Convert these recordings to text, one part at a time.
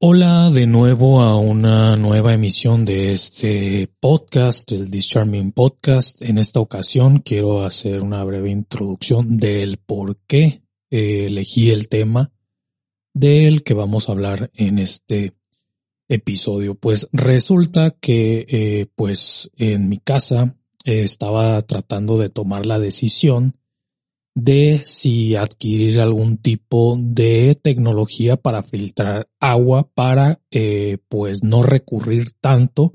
Hola de nuevo a una nueva emisión de este podcast, el Discharming Podcast. En esta ocasión quiero hacer una breve introducción del por qué eh, elegí el tema del que vamos a hablar en este episodio. Pues resulta que eh, pues en mi casa eh, estaba tratando de tomar la decisión de si adquirir algún tipo de tecnología para filtrar agua para eh, pues no recurrir tanto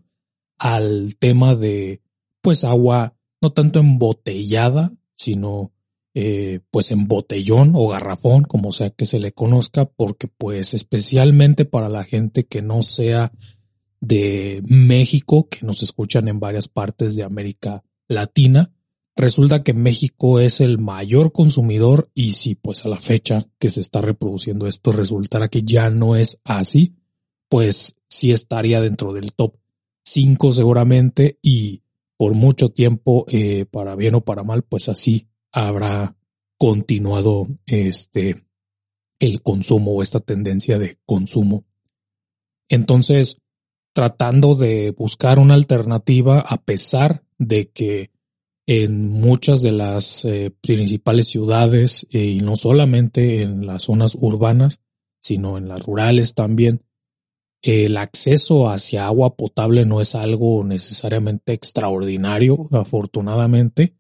al tema de pues agua no tanto embotellada sino eh, pues en botellón o garrafón como sea que se le conozca porque pues especialmente para la gente que no sea de México que nos escuchan en varias partes de América Latina Resulta que México es el mayor consumidor y si pues a la fecha que se está reproduciendo esto resultara que ya no es así, pues sí estaría dentro del top 5 seguramente y por mucho tiempo, eh, para bien o para mal, pues así habrá continuado este el consumo o esta tendencia de consumo. Entonces, tratando de buscar una alternativa a pesar de que en muchas de las eh, principales ciudades eh, y no solamente en las zonas urbanas, sino en las rurales también. El acceso hacia agua potable no es algo necesariamente extraordinario, afortunadamente,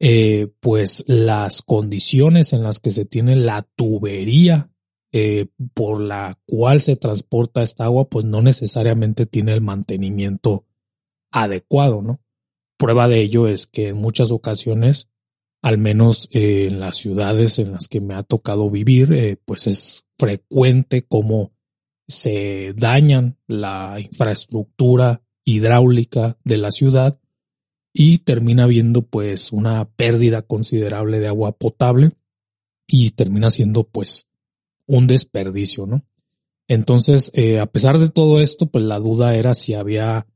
eh, pues las condiciones en las que se tiene la tubería por la cual se transporta esta agua, pues no necesariamente tiene el mantenimiento adecuado, ¿no? Prueba de ello es que en muchas ocasiones, al menos eh, en las ciudades en las que me ha tocado vivir, eh, pues es frecuente como se dañan la infraestructura hidráulica de la ciudad y termina habiendo pues una pérdida considerable de agua potable y termina siendo pues un desperdicio, ¿no? Entonces, eh, a pesar de todo esto, pues la duda era si había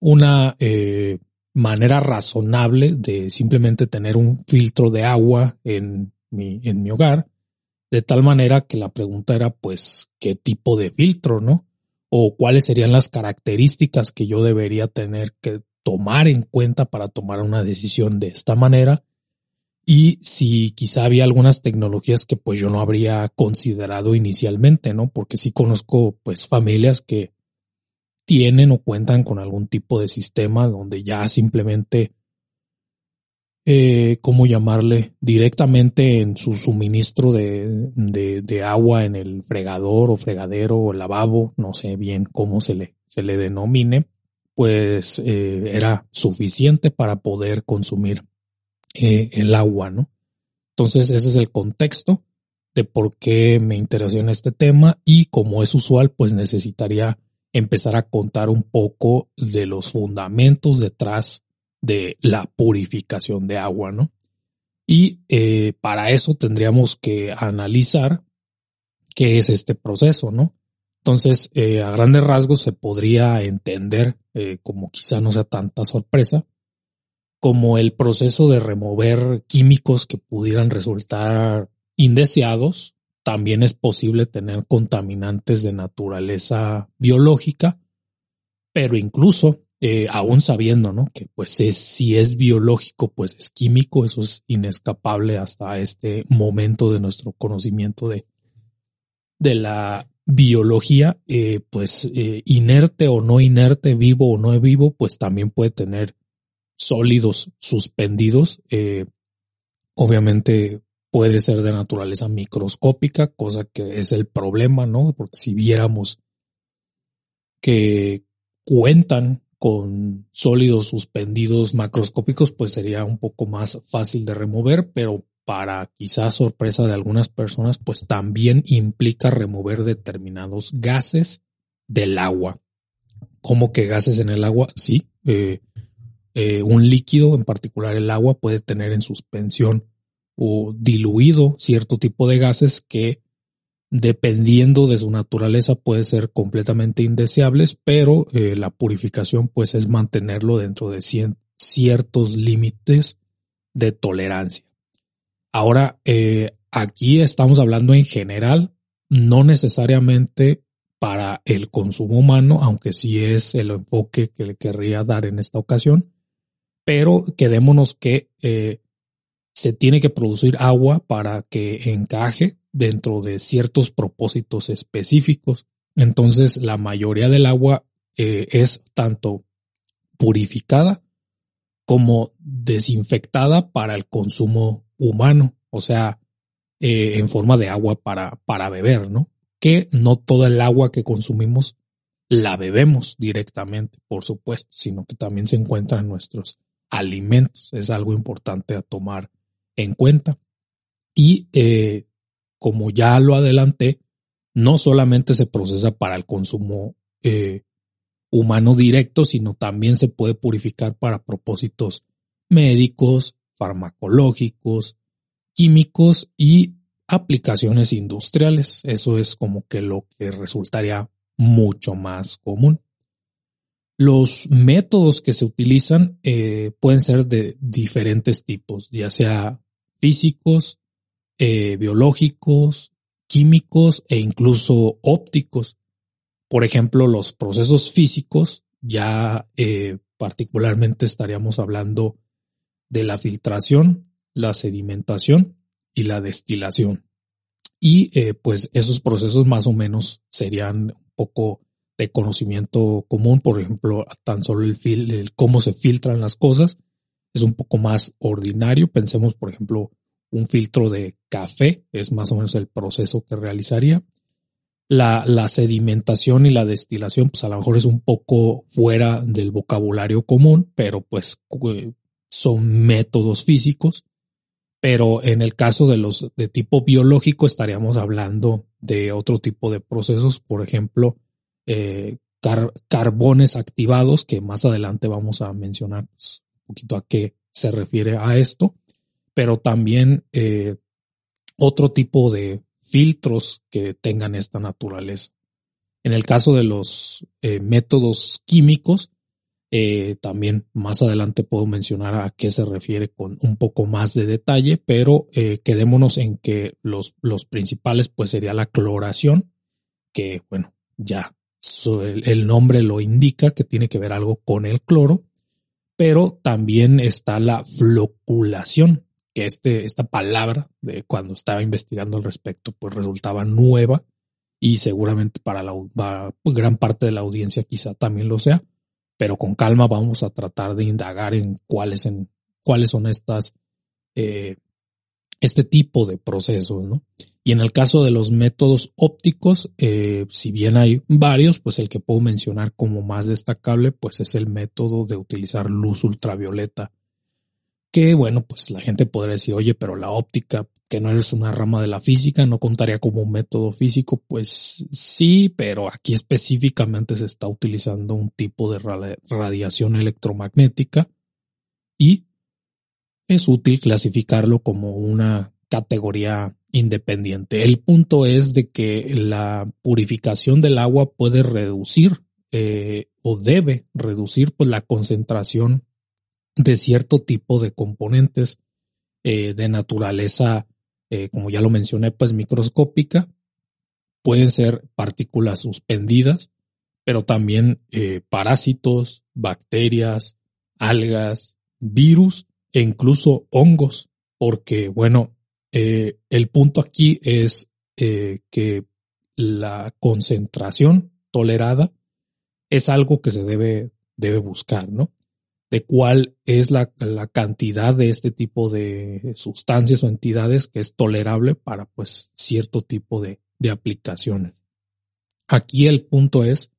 una manera razonable de simplemente tener un filtro de agua en mi, en mi hogar, de tal manera que la pregunta era pues qué tipo de filtro, ¿no? O cuáles serían las características que yo debería tener que tomar en cuenta para tomar una decisión de esta manera y si quizá había algunas tecnologías que pues yo no habría considerado inicialmente, ¿no? Porque sí conozco pues familias que tienen o cuentan con algún tipo de sistema donde ya simplemente, eh, ¿cómo llamarle? Directamente en su suministro de, de, agua en el fregador o fregadero o lavabo, no sé bien cómo se le, se le denomine, pues eh, era suficiente para poder consumir eh, el agua, ¿no? Entonces ese es el contexto de por qué me interesó en este tema y como es usual, pues necesitaría empezar a contar un poco de los fundamentos detrás de la purificación de agua, ¿no? Y eh, para eso tendríamos que analizar qué es este proceso, ¿no? Entonces, eh, a grandes rasgos se podría entender, eh, como quizá no sea tanta sorpresa, como el proceso de remover químicos que pudieran resultar indeseados también es posible tener contaminantes de naturaleza biológica, pero incluso eh, aún sabiendo, ¿no? Que pues es, si es biológico, pues es químico, eso es inescapable hasta este momento de nuestro conocimiento de, de la biología, eh, pues eh, inerte o no inerte, vivo o no vivo, pues también puede tener sólidos suspendidos. obviamente puede ser de naturaleza microscópica, cosa que es el problema, ¿no? Porque si viéramos que cuentan con sólidos suspendidos macroscópicos, pues sería un poco más fácil de remover, pero para quizás sorpresa de algunas personas, pues también implica remover determinados gases del agua. ¿Cómo que gases en el agua? Sí, eh, eh, un líquido, en particular el agua, puede tener en suspensión o diluido cierto tipo de gases que dependiendo de su naturaleza puede ser completamente indeseables, pero eh, la purificación pues es mantenerlo dentro de ciertos límites de tolerancia. Ahora, eh, aquí estamos hablando en general, no necesariamente para el consumo humano, aunque sí es el enfoque que le querría dar en esta ocasión, pero quedémonos que eh, se tiene que producir agua para que encaje dentro de ciertos propósitos específicos. Entonces, la mayoría del agua eh, es tanto purificada como desinfectada para el consumo humano, o sea, eh, en forma de agua para, para beber, ¿no? Que no toda el agua que consumimos la bebemos directamente, por supuesto, sino que también se encuentra en nuestros alimentos. Es algo importante a tomar en cuenta. Y eh, como ya lo adelanté, no solamente se procesa para el consumo eh, humano directo, sino también se puede purificar para propósitos médicos, farmacológicos, químicos y aplicaciones industriales. Eso es como que lo que resultaría mucho más común. Los métodos que se utilizan eh, pueden ser de diferentes tipos, ya sea físicos, eh, biológicos, químicos e incluso ópticos. Por ejemplo, los procesos físicos, ya eh, particularmente estaríamos hablando de la filtración, la sedimentación y la destilación. Y eh, pues esos procesos más o menos serían un poco de conocimiento común, por ejemplo, tan solo el, el cómo se filtran las cosas es un poco más ordinario. Pensemos, por ejemplo, un filtro de café es más o menos el proceso que realizaría. La, la, sedimentación y la destilación, pues a lo mejor es un poco fuera del vocabulario común, pero pues son métodos físicos, pero en el caso de los de tipo biológico estaríamos hablando de otro tipo de procesos, por ejemplo, eh, carbones activados, que más adelante vamos a mencionar pues, poquito a qué se refiere a esto, pero también eh, otro tipo de filtros que tengan esta naturaleza. En el caso de los eh, métodos químicos, eh, también más adelante puedo mencionar a qué se refiere con un poco más de detalle, pero quedémonos en que los, los principales pues sería la cloración, que bueno, ya el, nombre lo indica que tiene que ver algo con el cloro, pero también está la floculación, que este, esta palabra de cuando estaba investigando al respecto pues resultaba nueva y seguramente para la gran parte de la audiencia quizá también lo sea pero con calma vamos a tratar de indagar en cuáles, en, cuáles son estas, eh, este tipo de procesos, ¿no? Y en el caso de los métodos ópticos, eh, si bien hay varios, pues el que puedo mencionar como más destacable, pues es el método de utilizar luz ultravioleta. Que bueno, pues la gente podría decir, oye, pero la óptica que no es una rama de la física, no contaría como un método físico, pues sí, pero aquí específicamente se está utilizando un tipo de radiación electromagnética y es útil clasificarlo como una categoría independiente. El punto es de que la purificación del agua puede reducir eh, o debe reducir pues, la concentración de cierto tipo de componentes eh, de naturaleza eh, como ya lo mencioné, pues microscópica. Pueden ser partículas suspendidas, pero también parásitos, bacterias, algas, virus e incluso hongos, porque bueno, eh, el punto aquí es que la concentración tolerada es algo que se debe, debe buscar, ¿no? de cuál es la, cantidad de este tipo de sustancias o entidades que es tolerable para pues cierto tipo de, aplicaciones. Aquí el punto es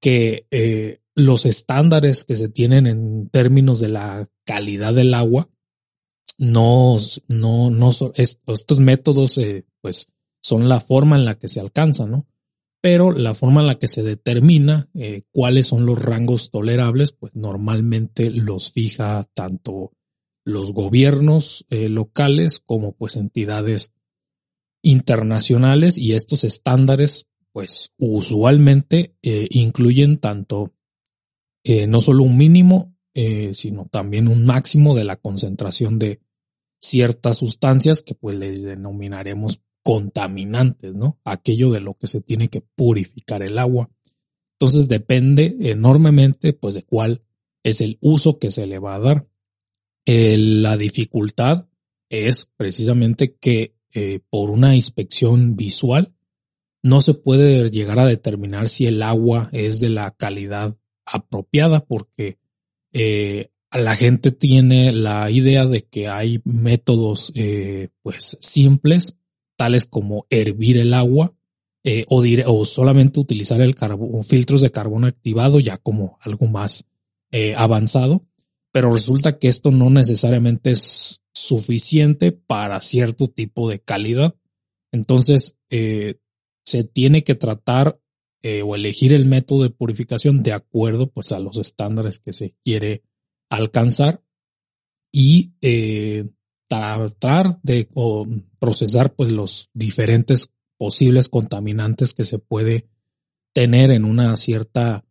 que eh, los estándares que se tienen en términos de la calidad del agua no, no, no, estos métodos, eh, pues, son la forma en la que se alcanza, ¿no? Pero la forma en la que se determina eh, cuáles son los rangos tolerables, pues normalmente los fija tanto los gobiernos eh, locales como pues entidades internacionales y estos estándares pues usualmente incluyen tanto no solo un mínimo sino también un máximo de la concentración de ciertas sustancias que pues le denominaremos contaminantes, ¿no? Aquello de lo que se tiene que purificar el agua. Entonces depende enormemente pues de cuál es el uso que se le va a dar. la dificultad es precisamente que eh, por una inspección visual no se puede llegar a determinar si el agua es de la calidad apropiada porque eh, la gente tiene la idea de que hay métodos eh, pues simples, tales como hervir el agua eh, o, o, solamente utilizar el filtros de carbono activado ya como algo más avanzado, pero resulta que esto no necesariamente es suficiente para cierto tipo de calidad. Entonces, se tiene que tratar o elegir el método de purificación de acuerdo pues a los estándares que se quiere alcanzar y eh, tratar de procesar pues los diferentes posibles contaminantes que se puede tener en una cierta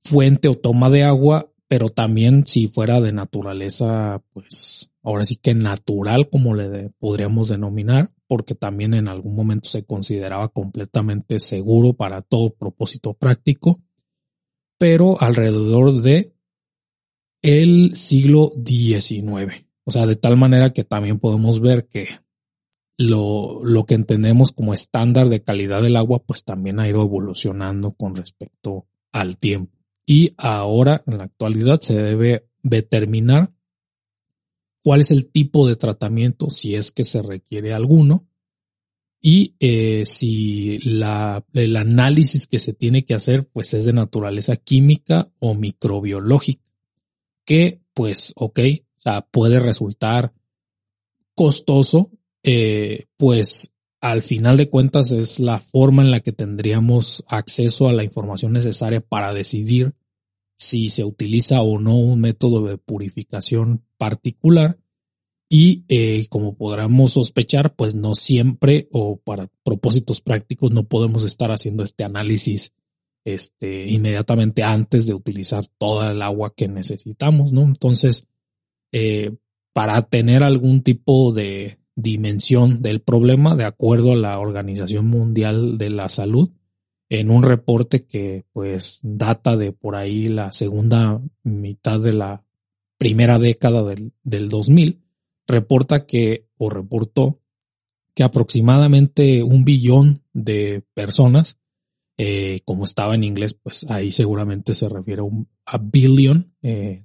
fuente o toma de agua, pero también si fuera de naturaleza, pues ahora sí que natural, como le podríamos denominar, porque también en algún momento se consideraba completamente seguro para todo propósito práctico, pero alrededor de el siglo XIX. O sea, de tal manera que también podemos ver que lo, lo que entendemos como estándar de calidad del agua, pues también ha ido evolucionando con respecto al tiempo. Y ahora, en la actualidad, se debe determinar cuál es el tipo de tratamiento, si es que se requiere alguno, y eh, si el análisis que se tiene que hacer, pues es de naturaleza química o microbiológica que pues, ok, o sea, puede resultar costoso, eh, pues al final de cuentas es la forma en la que tendríamos acceso a la información necesaria para decidir si se utiliza o no un método de purificación particular. Y eh, como podremos sospechar, pues no siempre o para propósitos prácticos no podemos estar haciendo este análisis este, inmediatamente antes de utilizar toda el agua que necesitamos, ¿no? Entonces, eh, para tener algún tipo de dimensión del problema, de acuerdo a la Organización Mundial de la Salud, en un reporte que pues data de por ahí la segunda mitad de la primera década del, del 2000, reporta que, o reportó, que aproximadamente un billón de personas eh, como estaba en inglés, pues ahí seguramente se refiere a, un, a billion, eh,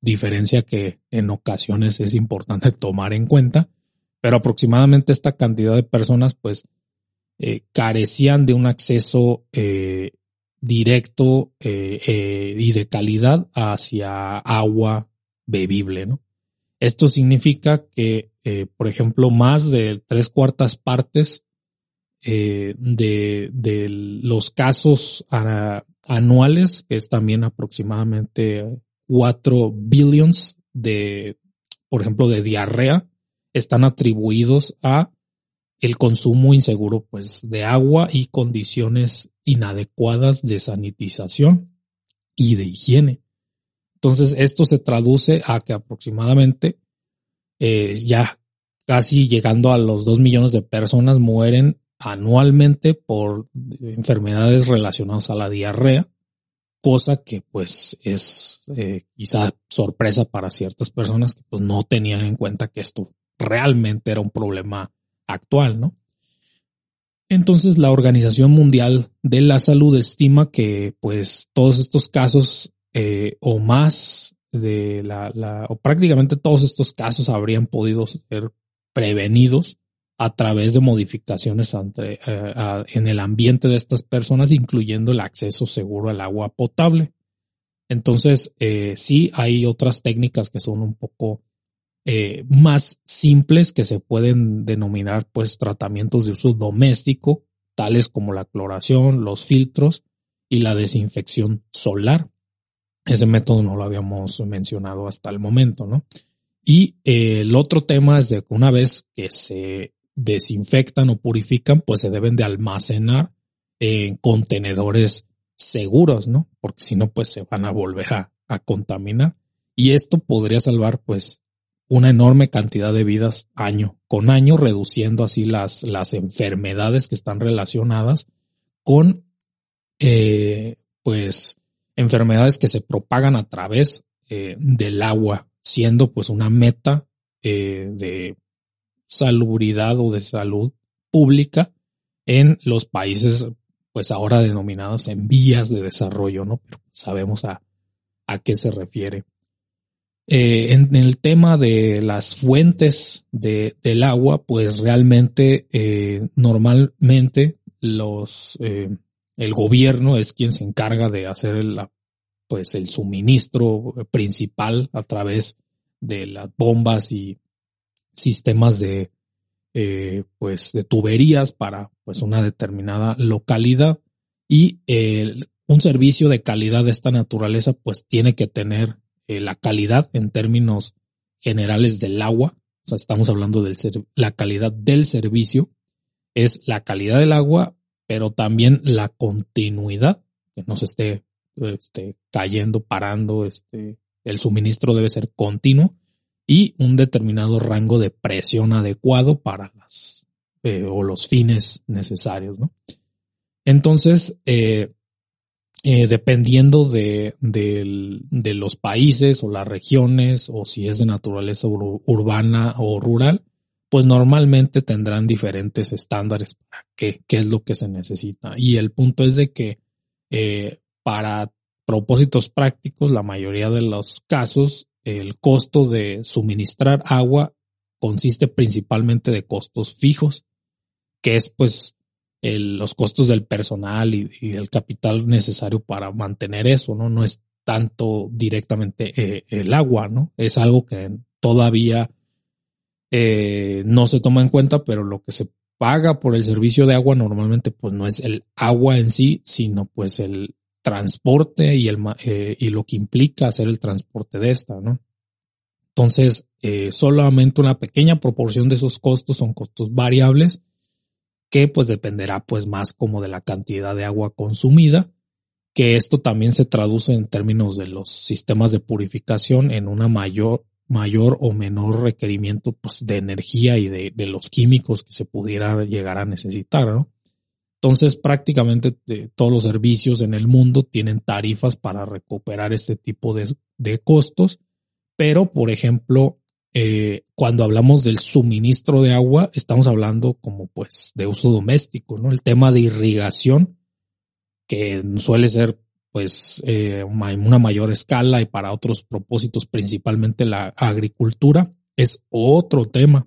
diferencia que en ocasiones es importante tomar en cuenta, pero aproximadamente esta cantidad de personas pues eh, carecían de un acceso directo y de calidad hacia agua bebible, ¿no? Esto significa que, por ejemplo, más de tres cuartas partes eh, de, los casos anuales, que es también aproximadamente 4 billions de, por ejemplo, de diarrea, están atribuidos a el consumo inseguro pues de agua y condiciones inadecuadas de sanitización y de higiene. Entonces esto se traduce a que aproximadamente eh, ya casi llegando a los 2 millones de personas mueren anualmente por enfermedades relacionadas a la diarrea, cosa que pues es eh, quizá sorpresa para ciertas personas que pues no tenían en cuenta que esto realmente era un problema actual, ¿no? Entonces la Organización Mundial de la Salud estima que pues todos estos casos eh, o más de la, o prácticamente todos estos casos habrían podido ser prevenidos a través de modificaciones eh, en el ambiente de estas personas, incluyendo el acceso seguro al agua potable. Entonces, eh, sí hay otras técnicas que son un poco eh, más simples que se pueden denominar pues tratamientos de uso doméstico, tales como la cloración, los filtros y la desinfección solar. Ese método no lo habíamos mencionado hasta el momento, ¿no? Y eh, el otro tema es de que una vez que se desinfectan o purifican, pues se deben de almacenar en contenedores seguros, ¿no? Porque si no, pues se van a volver a, a contaminar. Y esto podría salvar, pues, una enorme cantidad de vidas año con año, reduciendo así las, las enfermedades que están relacionadas con, eh, pues, enfermedades que se propagan a través eh, del agua, siendo pues una meta eh, de salubridad o de salud pública en los países, pues ahora denominados en vías de desarrollo, ¿no? Pero sabemos a, a qué se refiere. Eh, en, el tema de las fuentes de, del agua, pues realmente eh, normalmente los eh, el gobierno es quien se encarga de hacer el, pues el suministro principal a través de las bombas y sistemas de pues de tuberías para pues una determinada localidad. Y un servicio de calidad de esta naturaleza pues tiene que tener eh, la calidad en términos generales del agua, o sea, estamos hablando de la calidad del servicio, es la calidad del agua, pero también la continuidad, que no se esté, este, cayendo, parando, este, el suministro debe ser continuo y un determinado rango de presión adecuado para las eh, o los fines necesarios, ¿no? Entonces, eh, eh, dependiendo de, de, los países o las regiones o si es de naturaleza urbana o rural, pues normalmente tendrán diferentes estándares para qué, qué es lo que se necesita. Y el punto es de que eh, para propósitos prácticos, la mayoría de los casos, el costo de suministrar agua consiste principalmente de costos fijos, que es pues los costos del personal y, el capital necesario para mantener eso, ¿no? No es tanto directamente eh, el agua, ¿no? Es algo que todavía eh, no se toma en cuenta, pero lo que se paga por el servicio de agua normalmente pues no es el agua en sí, sino pues el transporte y, el, eh, y lo que implica hacer el transporte de esta, ¿no? Entonces, solamente una pequeña proporción de esos costos son costos variables que pues dependerá pues más como de la cantidad de agua consumida, que esto también se traduce en términos de los sistemas de purificación en una mayor, mayor o menor requerimiento pues de energía y de, los químicos que se pudiera llegar a necesitar. Entonces prácticamente todos los servicios en el mundo tienen tarifas para recuperar este tipo de costos, pero por ejemplo eh, cuando hablamos del suministro de agua, estamos hablando como pues de uso doméstico, ¿no? El tema de irrigación, que suele ser pues eh, una mayor escala y para otros propósitos, principalmente la agricultura, es otro tema.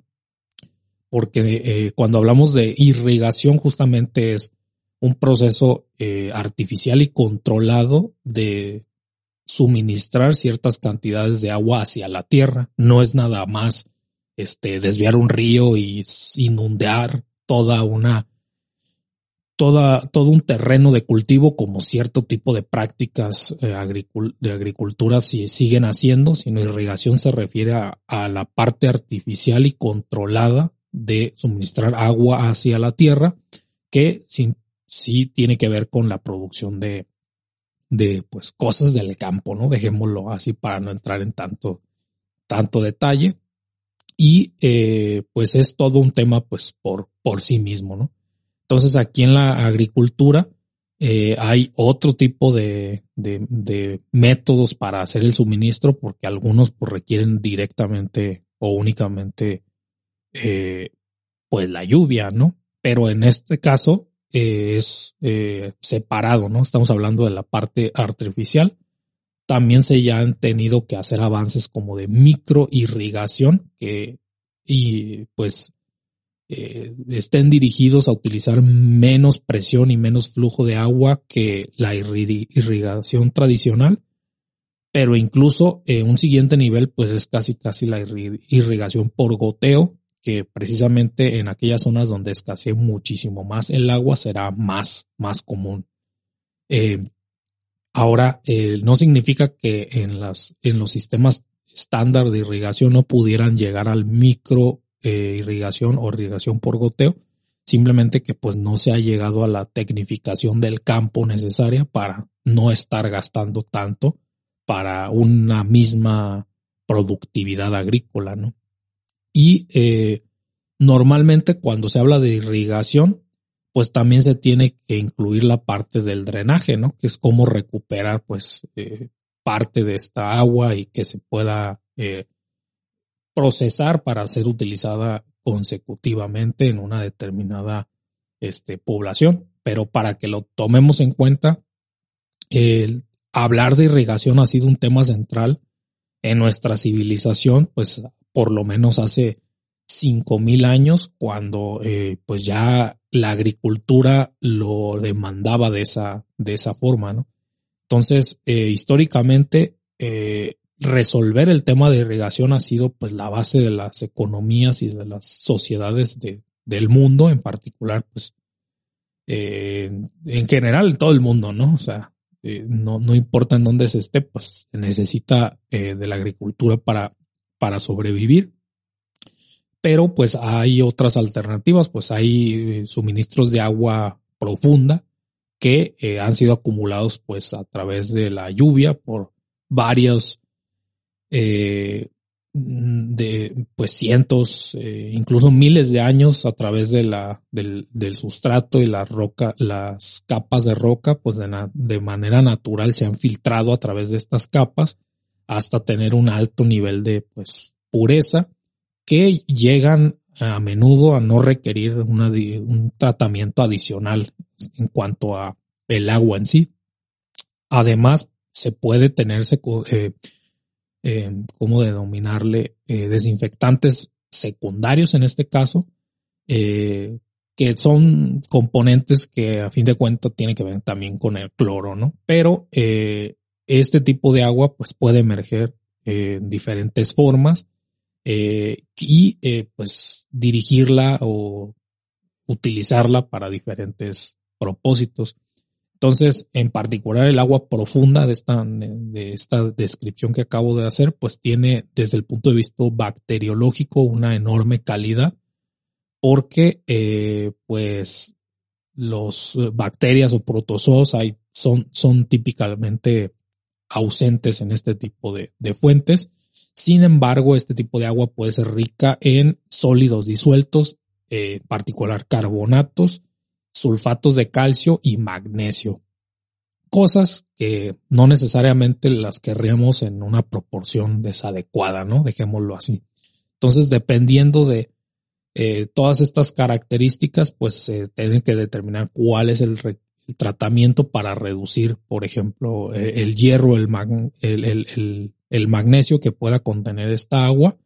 Porque eh, cuando hablamos de irrigación, justamente es un proceso artificial y controlado de suministrar ciertas cantidades de agua hacia la tierra. No es nada más este, desviar un río y inundar toda una, toda, todo un terreno de cultivo como cierto tipo de prácticas eh, de agricultura si siguen haciendo, sino irrigación se refiere a, la parte artificial y controlada de suministrar agua hacia la tierra, que sí tiene que ver con la producción de, de pues cosas del campo, ¿no? Dejémoslo así para no entrar en tanto, tanto detalle. Y eh, pues es todo un tema pues por, por sí mismo, ¿no? Entonces aquí en la agricultura eh, hay otro tipo de, de, de, métodos para hacer el suministro porque algunos pues requieren directamente o únicamente eh, pues la lluvia, ¿no? Pero en este caso eh, es eh, separado, ¿no? Estamos hablando de la parte artificial. También se ya han tenido que hacer avances como de micro irrigación que y pues eh, estén dirigidos a utilizar menos presión y menos flujo de agua que la irrigación tradicional, pero incluso un siguiente nivel pues es casi casi la irrigación por goteo, que precisamente en aquellas zonas donde escasee muchísimo más el agua será más, más común. Eh, ahora, eh, no significa que en, las, en los sistemas estándar de irrigación no pudieran llegar al micro irrigación o irrigación por goteo, simplemente que pues no se ha llegado a la tecnificación del campo necesaria para no estar gastando tanto para una misma productividad agrícola, ¿no? Y eh, normalmente cuando se habla de irrigación, pues también se tiene que incluir la parte del drenaje, ¿no? Que es cómo recuperar, pues, eh, parte de esta agua y que se pueda eh, procesar para ser utilizada consecutivamente en una determinada este, población. Pero para que lo tomemos en cuenta, el hablar de irrigación ha sido un tema central en nuestra civilización, pues por lo menos hace cinco mil años, cuando eh, pues ya la agricultura lo demandaba de esa, de esa forma, ¿no? Entonces, eh, históricamente, eh, resolver el tema de irrigación ha sido pues la base de las economías y de las sociedades de, del mundo, en particular, pues, en general, todo el mundo, ¿no? O sea, no, no importa en dónde se esté, pues se necesita de la agricultura para, para sobrevivir. Pero pues hay otras alternativas, pues hay eh, suministros de agua profunda que han sido acumulados pues a través de la lluvia por varios Mm, de pues cientos, eh, incluso miles de años a través de la, del, del sustrato y la roca, las capas de roca, pues de, manera natural se han filtrado a través de estas capas hasta tener un alto nivel de pues pureza que llegan a menudo a no requerir un tratamiento adicional en cuanto a el agua en sí. Además, se puede tenerse eh, eh, ¿cómo denominarle? Eh, desinfectantes secundarios en este caso, eh, que son componentes que a fin de cuentas tienen que ver también con el cloro, ¿no? Pero eh, este tipo de agua pues puede emerger en diferentes formas y pues dirigirla o utilizarla para diferentes propósitos. Entonces, en particular el agua profunda de esta, de esta descripción que acabo de hacer, pues tiene desde el punto de vista bacteriológico una enorme calidad porque eh, pues los bacterias o protozoos hay, son, son típicamente ausentes en este tipo de, de fuentes. Sin embargo, este tipo de agua puede ser rica en sólidos disueltos, eh, en particular carbonatos, sulfatos de calcio y magnesio. Cosas que no necesariamente las querríamos en una proporción desadecuada, ¿no? Dejémoslo así. Entonces, dependiendo de eh, todas estas características, pues se tiene que determinar cuál es el, tratamiento para reducir, por ejemplo, eh, el hierro, el, el, magnesio que pueda contener esta agua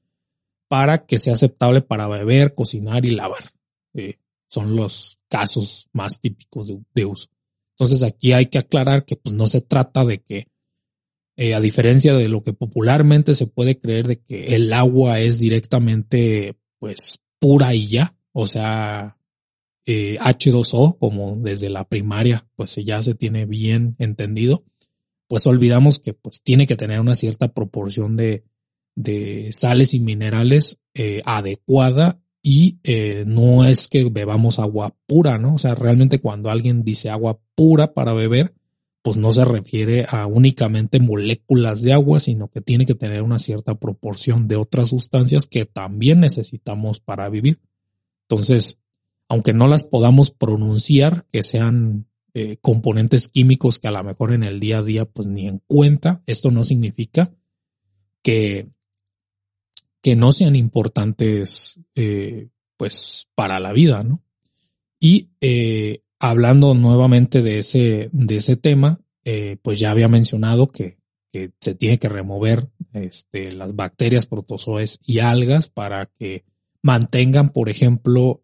para que sea aceptable para beber, cocinar y lavar. Son los casos más típicos de, uso. Entonces aquí hay que aclarar que pues no se trata de que, eh, a diferencia de lo que popularmente se puede creer de que el agua es directamente pues pura y ya, o sea, eh, H2O como desde la primaria pues ya se tiene bien entendido, pues olvidamos que pues tiene que tener una cierta proporción de, de sales y minerales eh, adecuada y eh, no es que bebamos agua pura, ¿no? O sea, realmente cuando alguien dice agua pura para beber, pues no se refiere a únicamente moléculas de agua, sino que tiene que tener una cierta proporción de otras sustancias que también necesitamos para vivir. Entonces, aunque no las podamos pronunciar, que sean eh, componentes químicos que a lo mejor en el día a día pues ni en cuenta, esto no significa que que no sean importantes eh, pues para la vida, ¿no? Y eh, hablando nuevamente de ese, de ese tema, pues ya había mencionado que, que, se tiene que remover este, las bacterias, protozoes y algas para que mantengan, por ejemplo,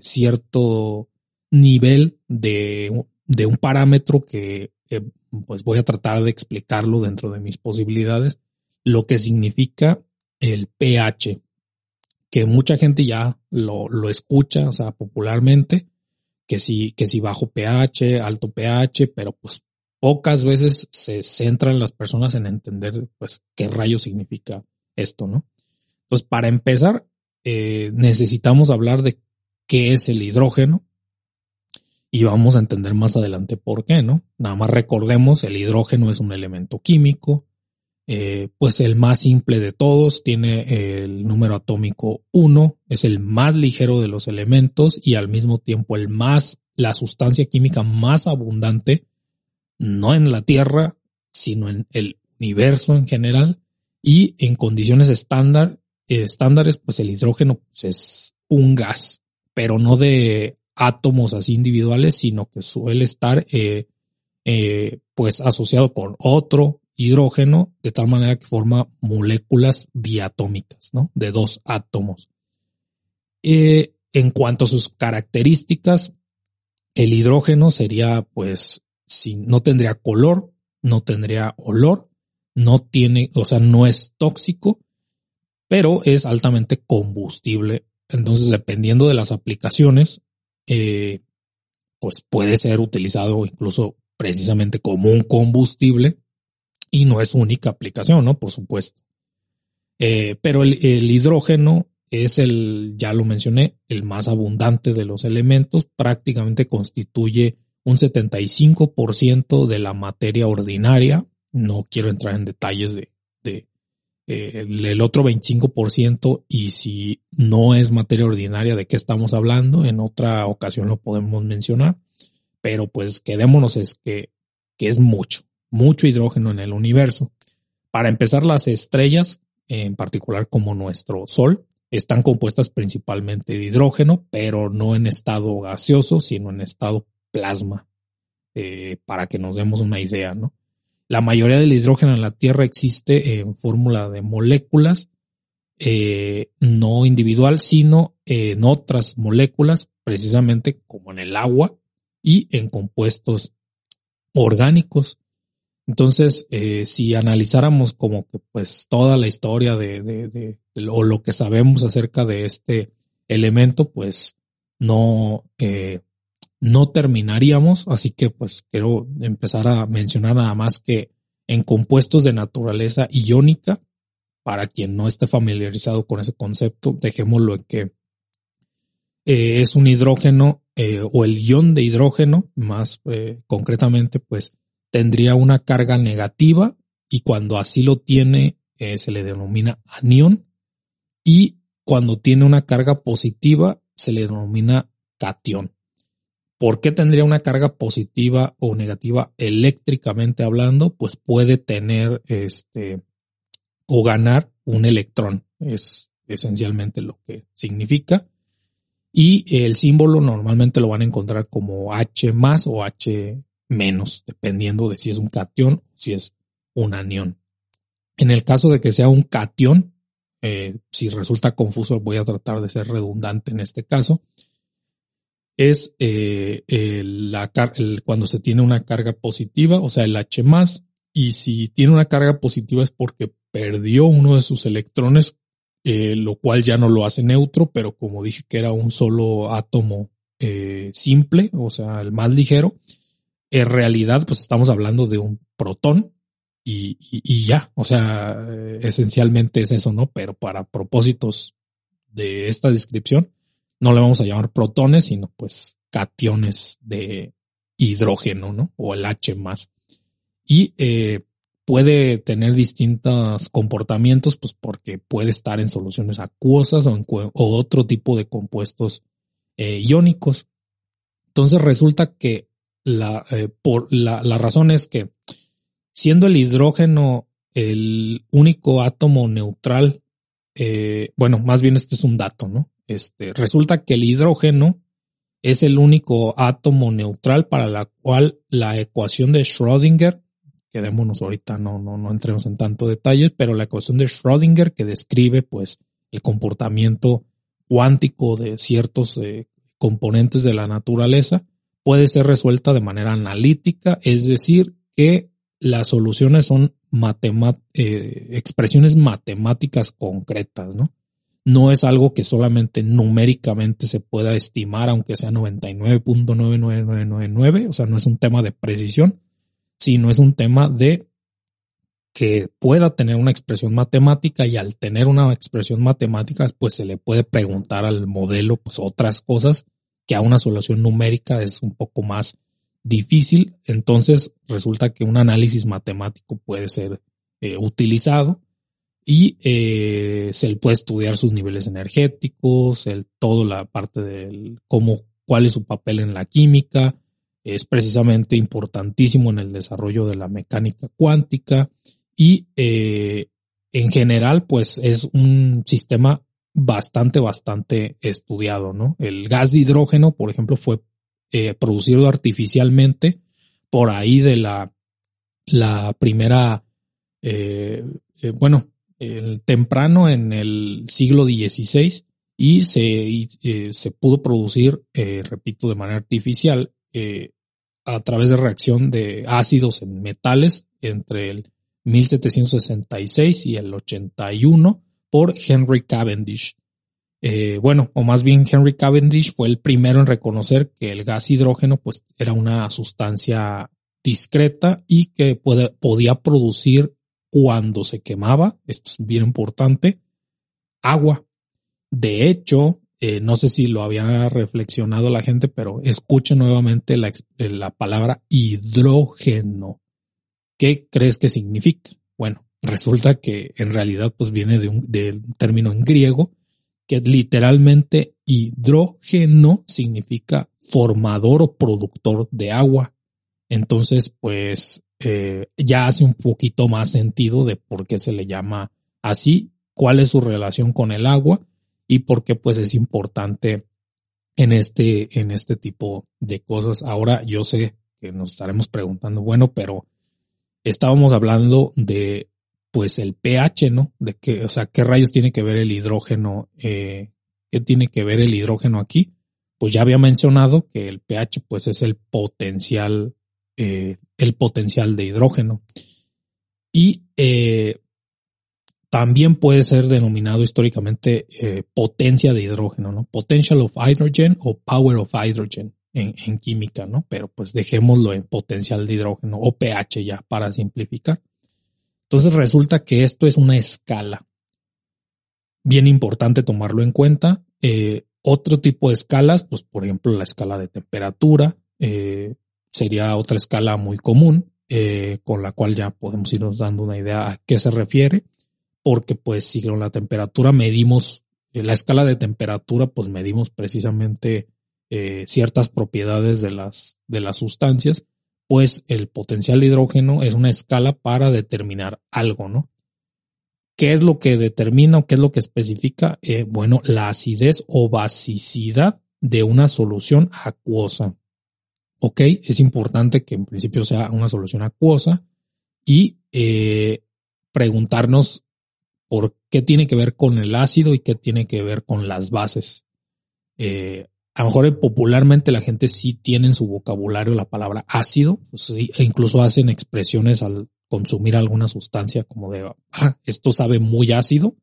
cierto nivel de, de un parámetro que eh, pues voy a tratar de explicarlo dentro de mis posibilidades, lo que significa el pH, que mucha gente ya lo, lo escucha, o sea, popularmente, que si, que si bajo pH, alto pH, pero pues pocas veces se centran las personas en entender pues qué rayo significa esto, ¿no? Entonces, para empezar, eh, necesitamos hablar de qué es el hidrógeno y vamos a entender más adelante por qué, ¿no? Nada más recordemos, el hidrógeno es un elemento químico, eh, pues el más simple de todos, tiene el número atómico 1, es el más ligero de los elementos y al mismo tiempo el más, la sustancia química más abundante no en la Tierra, sino en el universo en general y en condiciones estándar, estándares, pues el hidrógeno pues, es un gas, pero no de átomos así individuales, sino que suele estar eh, eh, pues asociado con otro hidrógeno de tal manera que forma moléculas diatómicas, ¿no? De dos átomos. en cuanto a sus características, el hidrógeno sería pues si no tendría color, no tendría olor, no tiene, o sea, no es tóxico, pero es altamente combustible. Entonces, dependiendo de las aplicaciones, eh, pues puede ser utilizado incluso precisamente como un combustible y no es única aplicación, ¿no? Por supuesto. Eh, pero el, el, hidrógeno es el, ya lo mencioné, el más abundante de los elementos, prácticamente constituye un 75% de la materia ordinaria. No quiero entrar en detalles de, eh, el otro 25% y si no es materia ordinaria, ¿de qué estamos hablando? En otra ocasión lo podemos mencionar, pero pues quedémonos es que, que es mucho, mucho hidrógeno en el universo. Para empezar, las estrellas, en particular como nuestro Sol, están compuestas principalmente de hidrógeno, pero no en estado gaseoso, sino en estado plasma, eh, para que nos demos una idea, ¿no? La mayoría del hidrógeno en la Tierra existe en fórmula de moléculas, eh, no individual, sino en otras moléculas, precisamente como en el agua y en compuestos orgánicos. Entonces, eh, si analizáramos como que pues toda la historia de, de, de, o lo que sabemos acerca de este elemento, pues no, eh, no terminaríamos, así que pues quiero empezar a mencionar nada más que en compuestos de naturaleza iónica, para quien no esté familiarizado con ese concepto, dejémoslo en que eh, es un hidrógeno eh, o el ion de hidrógeno, más eh, concretamente, pues tendría una carga negativa y cuando así lo tiene se le denomina anión y cuando tiene una carga positiva se le denomina cation. ¿Por qué tendría una carga positiva o negativa eléctricamente hablando? Pues puede tener este o ganar un electrón. Es esencialmente lo que significa. Y el símbolo normalmente lo van a encontrar como H más o H menos, dependiendo de si es un cation o si es un anión. En el caso de que sea un cation, eh, si resulta confuso, voy a tratar de ser redundante en este caso es eh, la, cuando se tiene una carga positiva, o sea, el H más, y si tiene una carga positiva es porque perdió uno de sus electrones, eh, lo cual ya no lo hace neutro, pero como dije que era un solo átomo eh, simple, o sea, el más ligero, en realidad pues estamos hablando de un protón y, y ya, o sea, esencialmente es eso, ¿no? Pero para propósitos de esta descripción, no le vamos a llamar protones, sino pues cationes de hidrógeno, ¿no? O el H más. Y eh, puede tener distintos comportamientos, pues porque puede estar en soluciones acuosas o, en, otro tipo de compuestos eh, iónicos. Entonces resulta que la, eh, por, razón es que siendo el hidrógeno el único átomo neutral, bueno, más bien este es un dato, ¿no? Este, resulta que el hidrógeno es el único átomo neutral para la cual la ecuación de Schrödinger, quedémonos ahorita, no, no, no entremos en tanto detalle, pero la ecuación de Schrödinger que describe pues el comportamiento cuántico de ciertos eh, componentes de la naturaleza, puede ser resuelta de manera analítica, es decir, que las soluciones son eh, expresiones matemáticas concretas, ¿no? No es algo que solamente numéricamente se pueda estimar, aunque sea 99.99999, o sea, no es un tema de precisión, sino es un tema de que pueda tener una expresión matemática y al tener una expresión matemática, pues se le puede preguntar al modelo pues otras cosas que a una solución numérica es un poco más difícil. Entonces resulta que un análisis matemático puede ser eh, utilizado y eh, se puede estudiar sus niveles energéticos, el, toda la parte del cómo, cuál es su papel en la química. Es precisamente importantísimo en el desarrollo de la mecánica cuántica y eh, en general, pues es un sistema bastante, bastante estudiado, ¿no? El gas de hidrógeno, por ejemplo, fue eh, producido artificialmente por ahí de la, la primera, eh, eh, bueno, temprano en el siglo XVI y se, se pudo producir, repito, de manera artificial a través de reacción de ácidos en metales entre el 1766 y el 81 por Henry Cavendish. Eh, bueno, o más bien Henry Cavendish fue el primero en reconocer que el gas hidrógeno pues era una sustancia discreta y que podía producir cuando se quemaba, esto es bien importante, agua. De hecho, eh, no sé si lo había reflexionado la gente, pero escuche nuevamente la, la palabra hidrógeno. ¿Qué crees que significa? Bueno, resulta que en realidad pues viene de un, término en griego que literalmente hidrógeno significa formador o productor de agua. Entonces, pues eh, ya hace un poquito más sentido de por qué se le llama así, cuál es su relación con el agua y por qué pues es importante en este, en este tipo de cosas. Ahora yo sé que nos estaremos preguntando, bueno, pero estábamos hablando de pues el pH, ¿no? De que, o sea, qué rayos tiene que ver el hidrógeno, eh, qué tiene que ver el hidrógeno aquí. Pues ya había mencionado que el pH, pues es el potencial, eh, el potencial de hidrógeno. Y eh, también puede ser denominado históricamente potencia de hidrógeno, ¿no? Potential of hydrogen o power of hydrogen en, química, ¿no? Pero pues dejémoslo en potencial de hidrógeno o pH ya para simplificar. Entonces resulta que esto es una escala. Bien importante tomarlo en cuenta. Eh, otro tipo de escalas, pues por ejemplo la escala de temperatura, eh, sería otra escala muy común, eh, con la cual ya podemos irnos dando una idea a qué se refiere, porque pues si con la temperatura medimos, la escala de temperatura, pues medimos precisamente eh, ciertas propiedades de las, de las sustancias, pues el potencial de hidrógeno es una escala para determinar algo, ¿no? ¿Qué es lo que determina o qué es lo que especifica? Eh, bueno, la acidez o basicidad de una solución acuosa. Ok, es importante que en principio sea una solución acuosa y eh, preguntarnos por qué tiene que ver con el ácido y qué tiene que ver con las bases. Eh, a lo mejor popularmente la gente sí tiene en su vocabulario la palabra ácido, pues e incluso hacen expresiones al consumir alguna sustancia como de, ah, esto sabe muy ácido,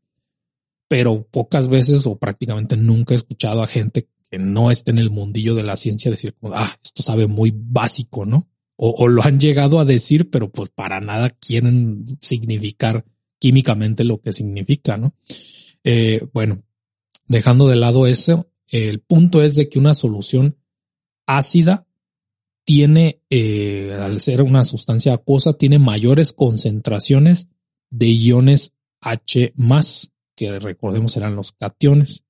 pero pocas veces o prácticamente nunca he escuchado a gente que no esté en el mundillo de la ciencia decir, ah, esto sabe muy básico, ¿no? O, lo han llegado a decir, pero pues para nada quieren significar químicamente lo que significa, ¿no? Eh, bueno, dejando de lado eso, el punto es de que una solución ácida tiene, eh, al ser una sustancia acuosa, tiene mayores concentraciones de iones H más, que recordemos eran los cationes.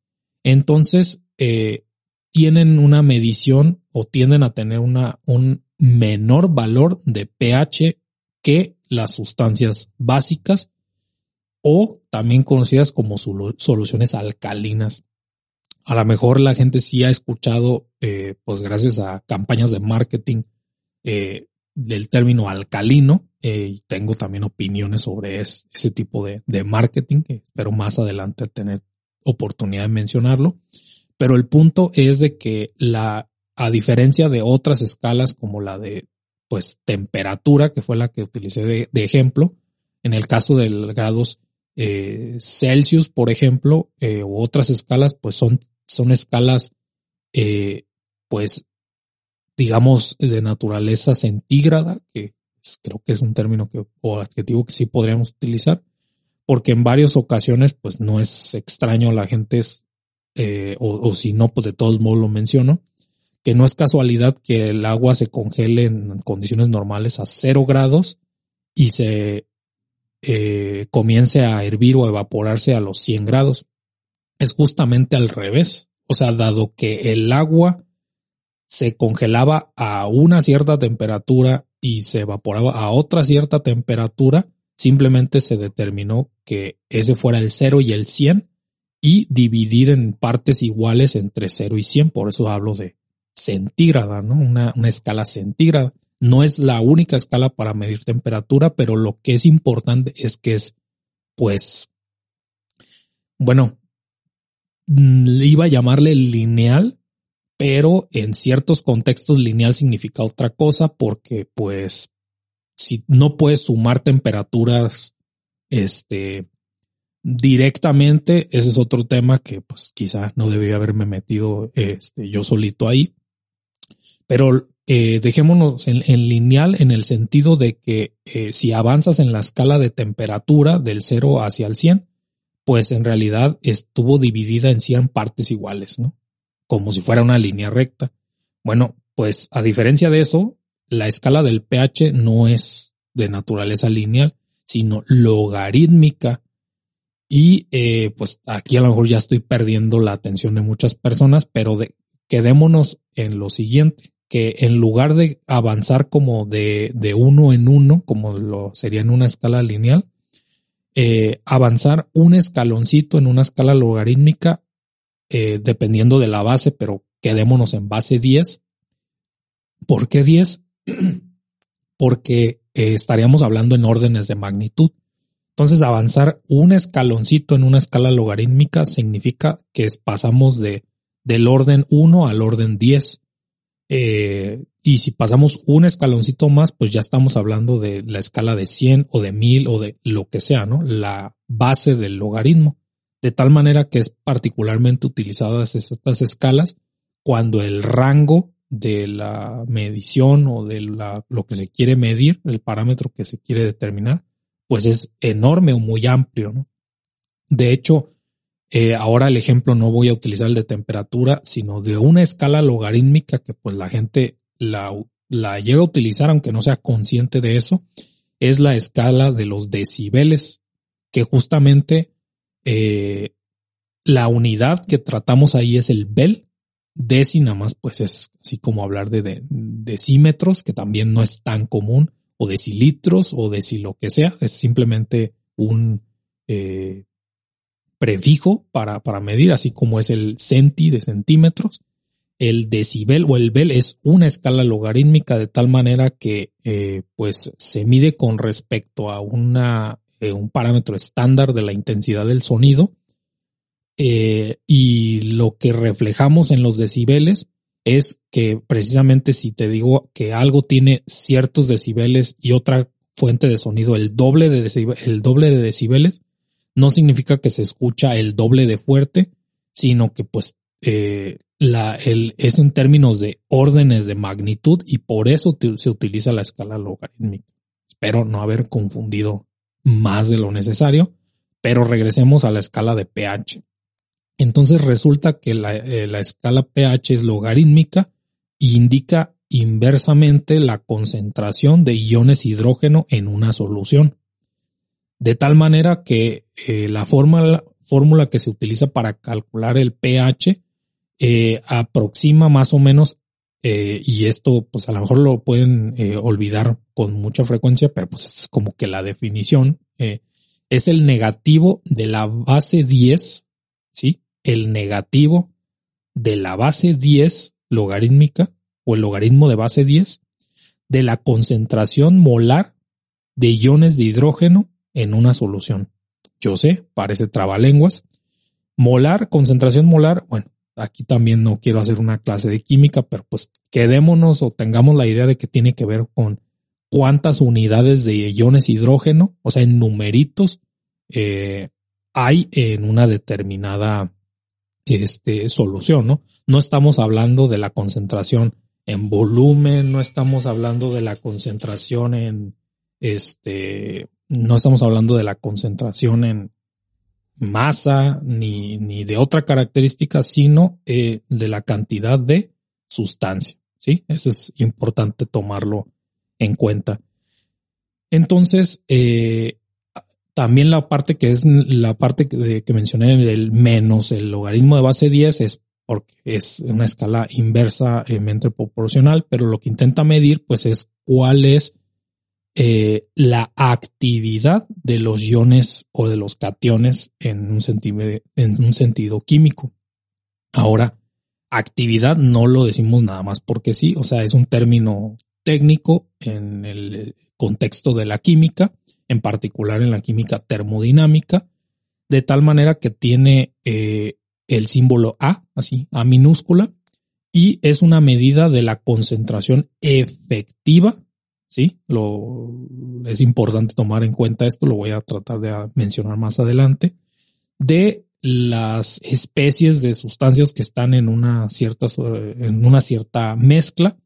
Entonces, eh, tienen una medición o tienden a tener una, un menor valor de pH que las sustancias básicas o también conocidas como soluciones alcalinas. A lo mejor la gente sí ha escuchado, eh, pues gracias a campañas de marketing, eh, del término alcalino. Eh, y tengo también opiniones sobre ese tipo de, de marketing, que espero más adelante tener oportunidad de mencionarlo. Pero el punto es de que la a diferencia de otras escalas como la de pues temperatura, que fue la que utilicé de, ejemplo, en el caso de grados eh, Celsius, por ejemplo, eh, u otras escalas, pues son, son escalas, eh, pues, digamos, de naturaleza centígrada, que creo que es un término que, o adjetivo que sí podríamos utilizar, porque en varias ocasiones, pues no es extraño, la gente es, eh, o, si no, pues de todos modos lo menciono, que no es casualidad que el agua se congele en condiciones normales a cero grados y se eh, comience a hervir o evaporarse a los 100 grados. Es justamente al revés. O sea, dado que el agua se congelaba a una cierta temperatura y se evaporaba a otra cierta temperatura, simplemente se determinó que ese fuera el 0 y el 100 y dividir en partes iguales entre 0 y 100. Por eso hablo de centígrada, ¿no? Una, una escala centígrada. No es la única escala para medir temperatura, pero lo que es importante es que es, pues, bueno, iba a llamarle lineal, pero en ciertos contextos lineal significa otra cosa porque, pues, si no puedes sumar temperaturas, este, directamente, ese es otro tema que, pues, quizá no debía haberme metido, este, yo solito ahí. Pero eh, dejémonos en, lineal en el sentido de que eh, si avanzas en la escala de temperatura del 0 hacia el 100, pues en realidad estuvo dividida en 100 partes iguales, ¿no? Como si fuera una línea recta. Bueno, pues a diferencia de eso, la escala del pH no es de naturaleza lineal, sino logarítmica. Y eh, pues aquí a lo mejor ya estoy perdiendo la atención de muchas personas, pero quedémonos en lo siguiente que en lugar de avanzar como de, uno en uno, como lo sería en una escala lineal, eh, avanzar un escaloncito en una escala logarítmica, eh, dependiendo de la base, pero quedémonos en base 10. ¿Por qué 10? Porque estaríamos hablando en órdenes de magnitud. Entonces, avanzar un escaloncito en una escala logarítmica significa que pasamos de, del orden 1 al orden 10. Eh, y si pasamos un escaloncito más, pues ya estamos hablando de la escala de 100 o de 1000 o de lo que sea, ¿no? La base del logaritmo. De tal manera que es particularmente utilizadas estas escalas cuando el rango de la medición o de la, lo que se quiere medir, el parámetro que se quiere determinar, pues es enorme o muy amplio, ¿no? De hecho, eh, ahora el ejemplo no voy a utilizar el de temperatura, sino de una escala logarítmica que pues la gente la, llega a utilizar aunque no sea consciente de eso. Es la escala de los decibeles, que justamente eh, la unidad que tratamos ahí es el bel. Deci nada más pues es así como hablar de, decímetros, que también no es tan común, o decilitros o deci lo que sea, es simplemente un eh, prefijo para, para medir, así como es el centi de centímetros. El decibel o el bel es una escala logarítmica de tal manera que eh, pues se mide con respecto a una, eh, un parámetro estándar de la intensidad del sonido. Y lo que reflejamos en los decibeles es que precisamente si te digo que algo tiene ciertos decibeles y otra fuente de sonido el doble de, el doble de decibeles, no significa que se escucha el doble de fuerte, sino que pues eh, es en términos de órdenes de magnitud y por eso se utiliza la escala logarítmica. Espero no haber confundido más de lo necesario, pero regresemos a la escala de pH. Entonces resulta que la, eh, la escala pH es logarítmica e indica inversamente la concentración de iones hidrógeno en una solución de tal manera que eh, la fórmula, que se utiliza para calcular el pH eh, aproxima más o menos, y esto pues a lo mejor lo pueden olvidar con mucha frecuencia, pero pues es como que la definición es el negativo de la base 10, ¿sí? El negativo de la base 10 logarítmica o el logaritmo de base 10 de la concentración molar de iones de hidrógeno en una solución. Yo sé, parece trabalenguas. Molar, concentración molar, bueno, aquí también no quiero hacer una clase de química, pero pues quedémonos o tengamos la idea de que tiene que ver con cuántas unidades de iones hidrógeno, o sea, en numeritos, eh, hay en una determinada este, solución, ¿no? No estamos hablando de la concentración en volumen, no estamos hablando de la concentración en, este, no estamos hablando de la concentración en masa ni, ni de otra característica, sino eh, de la cantidad de sustancia, ¿sí? Eso es importante tomarlo en cuenta. Entonces, eh, también la parte que es la parte que, que mencioné del menos el logaritmo de base 10 es porque es una escala inversamente proporcional, pero lo que intenta medir pues es cuál es eh, la actividad de los iones o de los cationes en un, en un sentido químico. Ahora, actividad no lo decimos nada más porque sí, o sea, es un término técnico en el contexto de la química en particular en la química termodinámica, de tal manera que tiene eh, el símbolo A, así, A minúscula, y es una medida de la concentración efectiva, ¿sí? Lo, es importante tomar en cuenta esto, lo voy a tratar de mencionar más adelante, de las especies de sustancias que están en una cierta, en una cierta mezcla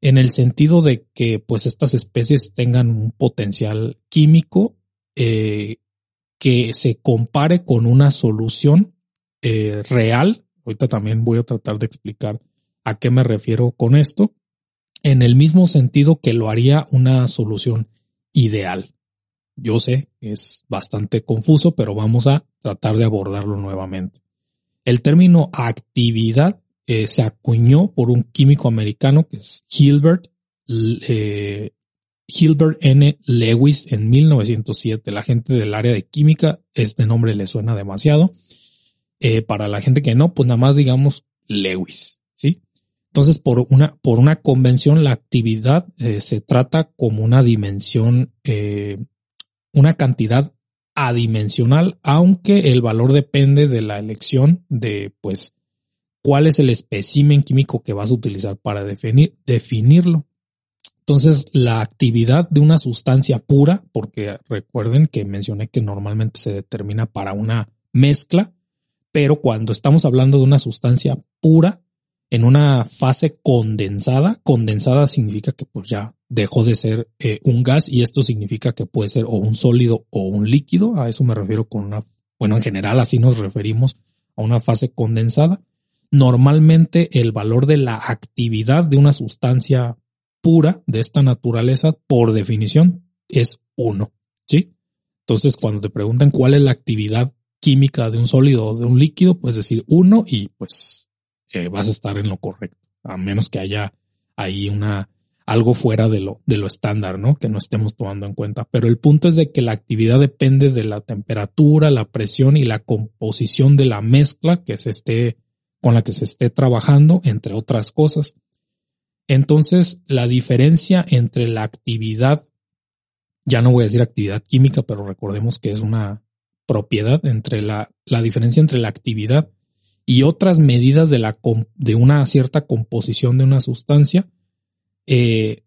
en el sentido de que pues estas especies tengan un potencial químico eh, que se compare con una solución eh, real. Ahorita también voy a tratar de explicar a qué me refiero con esto, en el mismo sentido que lo haría una solución ideal. Yo sé, es bastante confuso, pero vamos a tratar de abordarlo nuevamente. El término actividad eh, se acuñó por un químico americano que es Hilbert, eh, Hilbert N. Lewis en 1907. La gente del área de química, este nombre le suena demasiado. Eh, para la gente que no, pues nada más digamos Lewis, ¿sí? Entonces, por una, por una convención, la actividad se trata como una dimensión, una cantidad adimensional, aunque el valor depende de la elección de, pues, cuál es el espécimen químico que vas a utilizar para definir, definirlo. Entonces, la actividad de una sustancia pura, porque recuerden que mencioné que normalmente se determina para una mezcla, pero cuando estamos hablando de una sustancia pura en una fase condensada, condensada significa que pues ya dejó de ser eh, un gas y esto significa que puede ser o un sólido o un líquido. A eso me refiero con una, bueno, en general así nos referimos a una fase condensada normalmente el valor de la actividad de una sustancia pura de esta naturaleza, por definición, es uno. ¿Sí? Entonces, cuando te preguntan cuál es la actividad química de un sólido o de un líquido, puedes decir uno y pues eh, vas a estar en lo correcto, a menos que haya ahí una algo fuera de lo, de lo estándar, ¿no? Que no estemos tomando en cuenta. Pero el punto es de que la actividad depende de la temperatura, la presión y la composición de la mezcla que se esté con la que se esté trabajando, entre otras cosas. Entonces, la diferencia entre la actividad, ya no voy a decir actividad química, pero recordemos que es una propiedad entre la, la diferencia entre la actividad y otras medidas de, la, de una cierta composición de una sustancia, eh,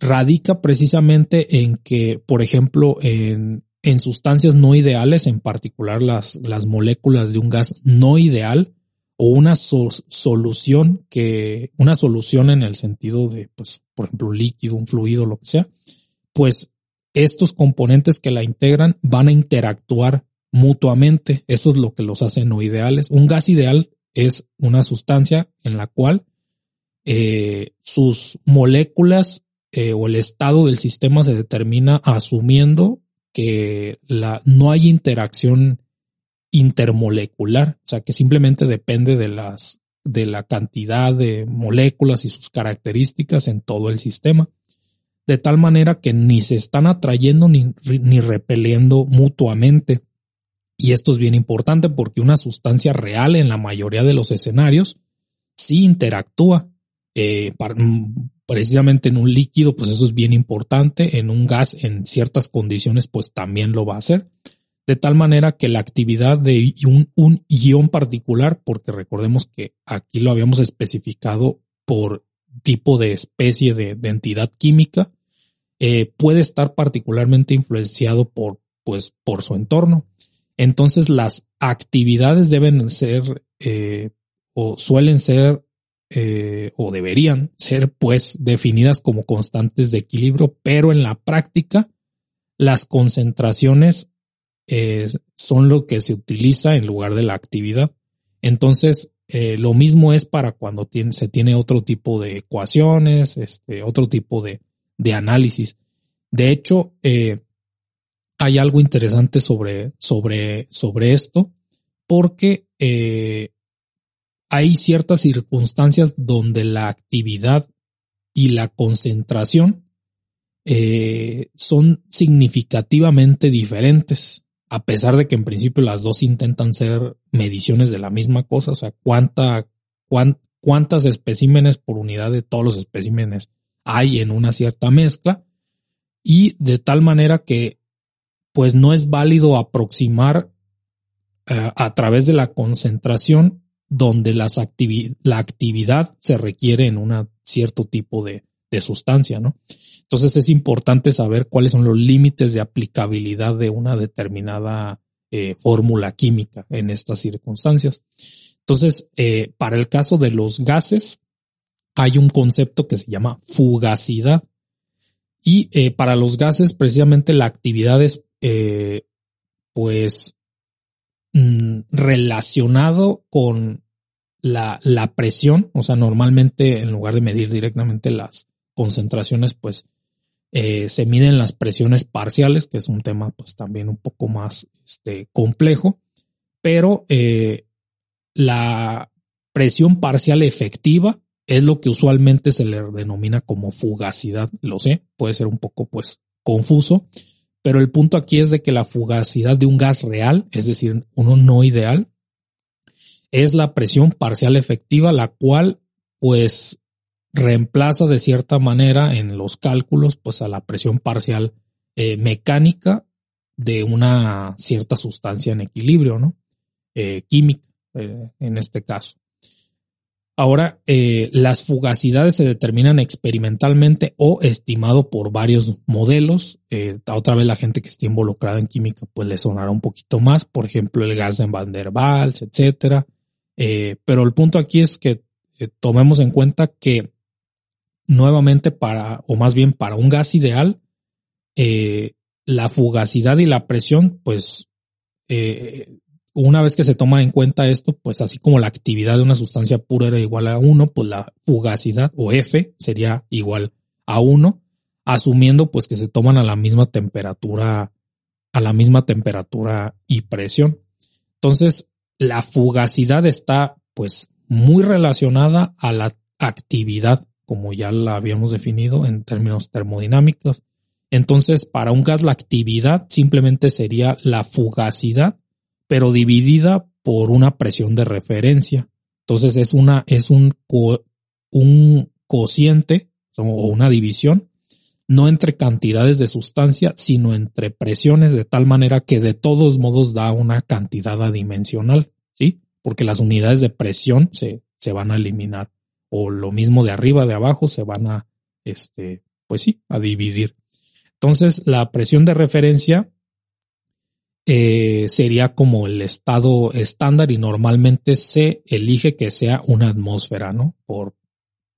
radica precisamente en que, por ejemplo, en, en sustancias no ideales, en particular las, las moléculas de un gas no ideal, o una solución que, una solución en el sentido de, pues, por ejemplo, un líquido, un fluido, lo que sea, pues estos componentes que la integran van a interactuar mutuamente. Eso es lo que los hace no ideales. Un gas ideal es una sustancia en la cual eh, sus moléculas eh, o el estado del sistema se determina asumiendo que la, no hay interacción intermolecular, o sea que simplemente depende de las de la cantidad de moléculas y sus características en todo el sistema, de tal manera que ni se están atrayendo ni, ni repeliendo mutuamente. Y esto es bien importante porque una sustancia real en la mayoría de los escenarios sí interactúa. Eh, precisamente en un líquido, pues eso es bien importante. En un gas, en ciertas condiciones, pues también lo va a hacer de tal manera que la actividad de un, un ion particular, porque recordemos que aquí lo habíamos especificado por tipo de especie de, entidad química, eh, puede estar particularmente influenciado por, pues, por su entorno. Entonces las actividades deben ser eh, o suelen ser eh, o deberían ser pues definidas como constantes de equilibrio, pero en la práctica las concentraciones eh, son lo que se utiliza en lugar de la actividad. Entonces, eh, lo mismo es para cuando se tiene otro tipo de ecuaciones, este, otro tipo de, análisis. De hecho, hay algo interesante sobre, sobre, sobre esto, porque hay ciertas circunstancias donde la actividad y la concentración eh, son significativamente diferentes, a pesar de que en principio las dos intentan ser mediciones de la misma cosa, o sea, cuánta, cuántas especímenes por unidad de todos los especímenes hay en una cierta mezcla, y de tal manera que pues no es válido aproximar eh, a través de la concentración donde las la actividad se requiere en un cierto tipo de, sustancia, ¿no? Entonces es importante saber cuáles son los límites de aplicabilidad de una determinada eh, fórmula química en estas circunstancias. Entonces, eh, para el caso de los gases, hay un concepto que se llama fugacidad. Y eh, para los gases, precisamente la actividad es, pues, mm, relacionado con la, la presión, o sea, normalmente en lugar de medir directamente las concentraciones, pues eh, se miden las presiones parciales, que es un tema pues también un poco más este, complejo, pero eh, la presión parcial efectiva es lo que usualmente se le denomina como fugacidad, lo sé, puede ser un poco pues confuso, pero el punto aquí es de que la fugacidad de un gas real, es decir, uno no ideal, es la presión parcial efectiva, la cual pues reemplaza de cierta manera en los cálculos pues a la presión parcial eh, mecánica de una cierta sustancia en equilibrio, ¿no? Eh, química eh, en este caso. Ahora, las fugacidades se determinan experimentalmente o estimado por varios modelos. otra vez la gente que esté involucrada en química pues le sonará un poquito más, por ejemplo el gas de Van der Waals, etcétera. Eh, pero el punto aquí es que eh, tomemos en cuenta que nuevamente para, o más bien para un gas ideal, eh, la fugacidad y la presión, pues una vez que se toma en cuenta esto, pues así como la actividad de una sustancia pura era igual a 1, pues la fugacidad o F sería igual a 1, asumiendo pues que se toman a la misma temperatura, a la misma temperatura y presión. Entonces, la fugacidad está pues muy relacionada a la actividad, como ya la habíamos definido en términos termodinámicos. Entonces, para un gas la actividad simplemente sería la fugacidad, pero dividida por una presión de referencia. Entonces es una, es un, un cociente o una división, no entre cantidades de sustancia, sino entre presiones de tal manera que de todos modos da una cantidad adimensional porque las unidades de presión se, se van a eliminar o lo mismo de arriba, de abajo se van a, este, pues sí, a dividir. Entonces, la presión de referencia eh, sería como el estado estándar y normalmente se elige que sea una atmósfera, ¿no? Por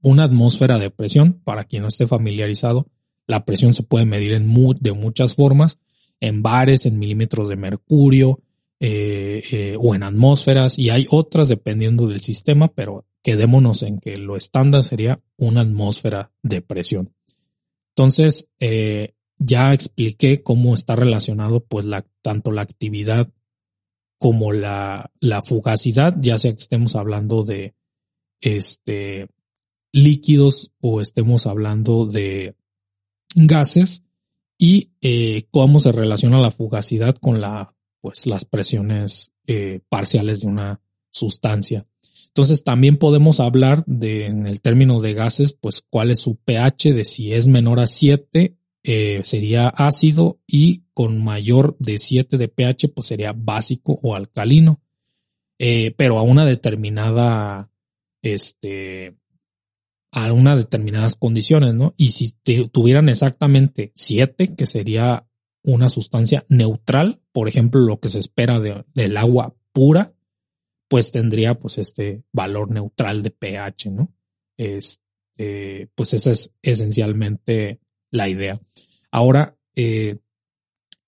una atmósfera de presión, para quien no esté familiarizado, la presión se puede medir en de muchas formas, en bares, en milímetros de mercurio, eh, eh, o en atmósferas y hay otras dependiendo del sistema, pero quedémonos en que lo estándar sería una atmósfera de presión. Entonces, eh, ya expliqué cómo está relacionado pues tanto la actividad como la, fugacidad, ya sea que estemos hablando de este, líquidos o estemos hablando de gases y cómo se relaciona la fugacidad con pues las presiones eh, parciales de una sustancia. Entonces también podemos hablar de, en el término de gases, pues cuál es su pH, de si es menor a 7 eh, sería ácido y con mayor de 7 de pH pues sería básico o alcalino. Eh, pero a una determinada, este, a unas determinadas condiciones, ¿no? Y si tuvieran exactamente 7, que sería una sustancia neutral, por ejemplo, lo que se espera del agua pura, pues tendría pues este valor neutral de pH, ¿no? Este, pues esa es esencialmente la idea. Ahora, eh,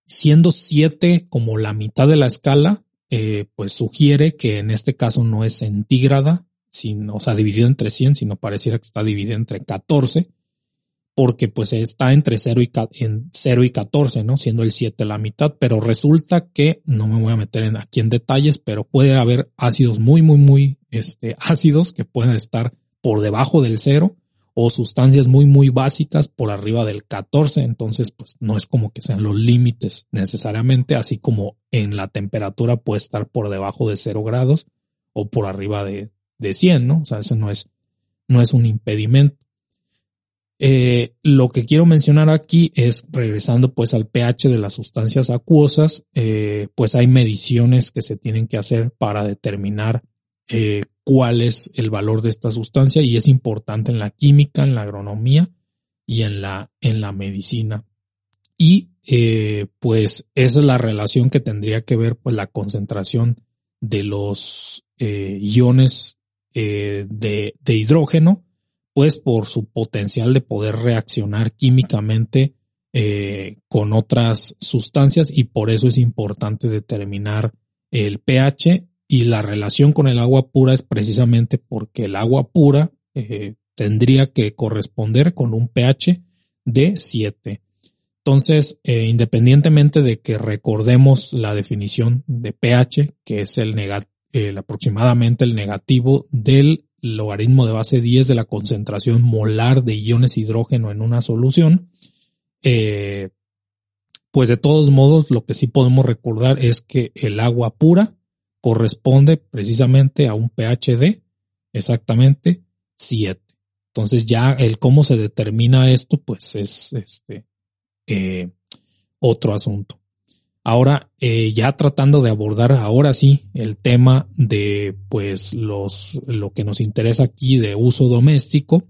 siendo 7 como la mitad de la escala, eh, pues sugiere que en este caso no es centígrada, sino, o sea, dividido entre 100, sino pareciera que está dividido entre 14, porque pues está entre 0 y, en 0 y 14, ¿no? Siendo el 7 la mitad, pero resulta que, no me voy a meter aquí en detalles, pero puede haber ácidos muy, muy, muy este, ácidos que pueden estar por debajo del 0 o sustancias muy, muy básicas por arriba del 14. Entonces, pues no es como que sean los límites necesariamente, así como en la temperatura puede estar por debajo de 0 grados o por arriba de, de 100, ¿no? O sea, eso no es, no es un impedimento. Eh, lo que quiero mencionar aquí es, regresando pues al pH de las sustancias acuosas, eh, pues hay mediciones que se tienen que hacer para determinar eh, cuál es el valor de esta sustancia y es importante en la química, en la agronomía y en la, en la medicina. Y pues esa es la relación que tendría que ver pues la concentración de los iones de, de, hidrógeno, pues por su potencial de poder reaccionar químicamente con otras sustancias y por eso es importante determinar el pH y la relación con el agua pura es precisamente porque el agua pura eh, tendría que corresponder con un pH de 7. Entonces, eh, independientemente de que recordemos la definición de pH, que es el, el aproximadamente el negativo del logaritmo de base 10 de la concentración molar de iones hidrógeno en una solución, eh, pues de todos modos lo que sí podemos recordar es que el agua pura corresponde precisamente a un pH de exactamente 7. Entonces ya el cómo se determina esto, pues es este eh, otro asunto. Ahora, eh, ya tratando de abordar ahora sí el tema de pues los lo que nos interesa aquí de uso doméstico,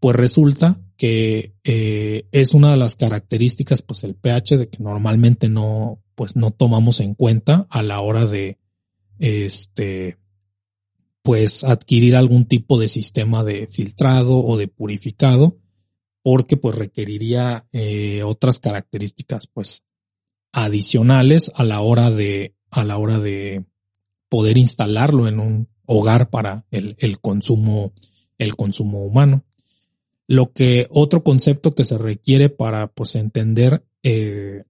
pues resulta que eh, es una de las características, pues el pH de que normalmente no, pues no tomamos en cuenta a la hora de, este, pues adquirir algún tipo de sistema de filtrado o de purificado, porque pues requeriría eh, otras características, pues adicionales a la hora de, a la hora de poder instalarlo en un hogar para el, el consumo, el consumo humano. Lo que otro concepto que se requiere para pues entender eh,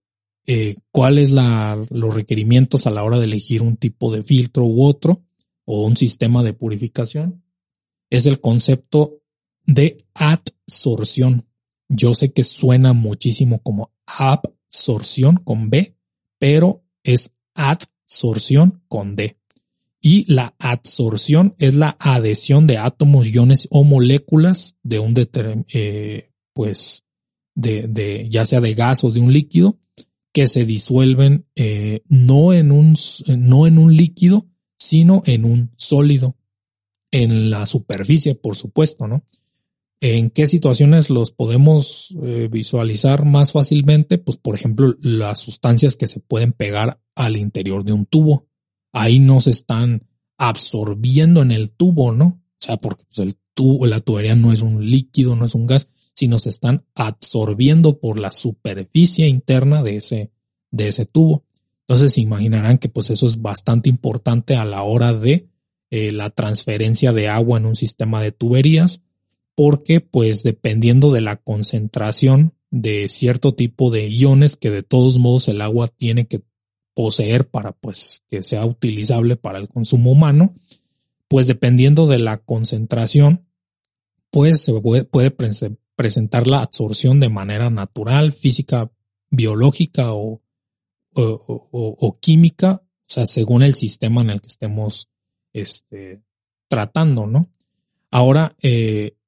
eh, cuáles los requerimientos a la hora de elegir un tipo de filtro u otro o un sistema de purificación es el concepto de adsorción. Yo sé que suena muchísimo como absorción con B, pero es adsorción con D. Y la adsorción es la adhesión de átomos, iones o moléculas de un eh, pues, de, de, ya sea de gas o de un líquido que se disuelven eh, no, en un, no en un líquido, sino en un sólido, en la superficie, por supuesto, ¿no? ¿En qué situaciones los podemos eh, visualizar más fácilmente? Pues, por ejemplo, las sustancias que se pueden pegar al interior de un tubo. Ahí no se están absorbiendo en el tubo, ¿no? O sea, porque pues, el tubo, la tubería no es un líquido, no es un gas, sino se están absorbiendo por la superficie interna de ese, de ese tubo. Entonces se imaginarán que pues eso es bastante importante a la hora de eh, la transferencia de agua en un sistema de tuberías, porque pues dependiendo de la concentración de cierto tipo de iones que de todos modos el agua tiene que poseer para pues que sea utilizable para el consumo humano, pues dependiendo de la concentración, pues se puede, presentar la absorción de manera natural, física, biológica o, o, química, o sea, según el sistema en el que estemos este, tratando, ¿no? Ahora, eh,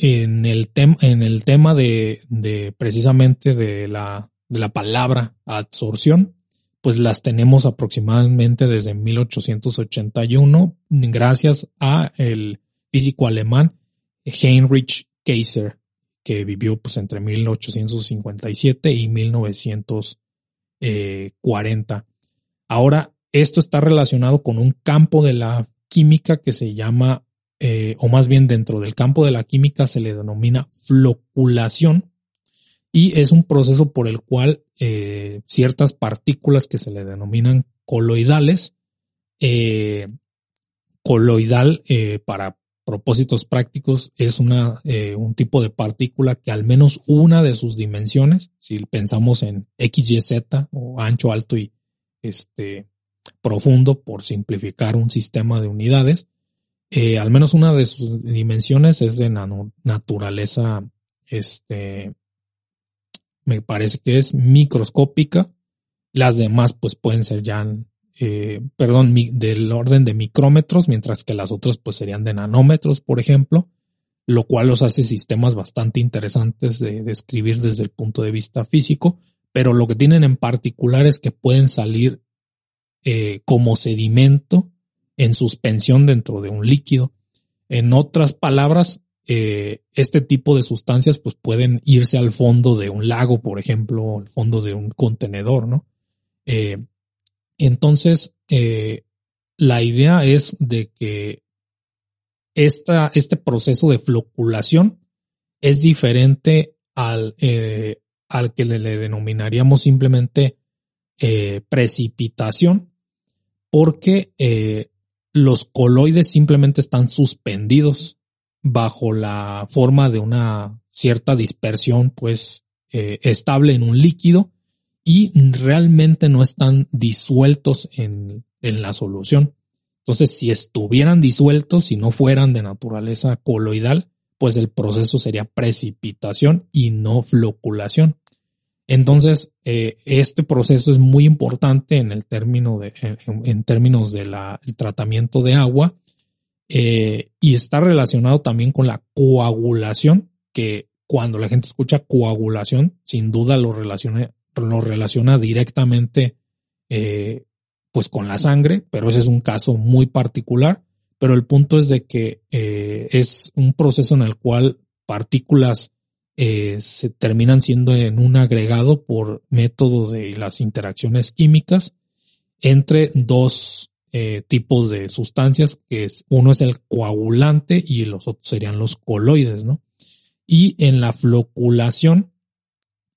en el tema, en el tema de, de precisamente de la, de la palabra absorción, pues las tenemos aproximadamente desde 1881, gracias a el físico alemán Heinrich Kaiser, que vivió pues entre 1857 y 1940. Ahora, esto está relacionado con un campo de la química que se llama, eh, o más bien dentro del campo de la química se le denomina floculación y es un proceso por el cual eh, ciertas partículas que se le denominan coloidales, eh, coloidal para propósitos prácticos es una, un tipo de partícula que al menos una de sus dimensiones, si pensamos en X, Y, Z o ancho, alto y este profundo por simplificar un sistema de unidades. Eh, al menos una de sus dimensiones es de naturaleza, este, me parece que es microscópica. Las demás pues pueden ser ya, eh, perdón, del orden de micrómetros, mientras que las otras pues serían de nanómetros, por ejemplo, lo cual los hace sistemas bastante interesantes de describir desde el punto de vista físico, pero lo que tienen en particular es que pueden salir eh, como sedimento en suspensión dentro de un líquido. En otras palabras, eh, este tipo de sustancias pues pueden irse al fondo de un lago, por ejemplo, al fondo de un contenedor, ¿no? Eh, entonces, la idea es de que esta, este proceso de floculación es diferente al, al que le, denominaríamos simplemente precipitación, porque eh, los coloides simplemente están suspendidos bajo la forma de una cierta dispersión, pues eh, estable en un líquido y realmente no están disueltos en, en la solución. Entonces, si estuvieran disueltos y no fueran de naturaleza coloidal, pues el proceso sería precipitación y no floculación. Entonces, eh, este proceso es muy importante en el término de, en, términos del tratamiento de agua eh, y está relacionado también con la coagulación, que cuando la gente escucha coagulación, sin duda lo relaciona, lo relaciona directamente eh, pues con la sangre, pero ese es un caso muy particular. Pero el punto es de que es un proceso en el cual partículas eh, se terminan siendo en un agregado por método de las interacciones químicas entre dos eh, tipos de sustancias, que es uno es el coagulante y los otros serían los coloides, ¿no? Y en la floculación,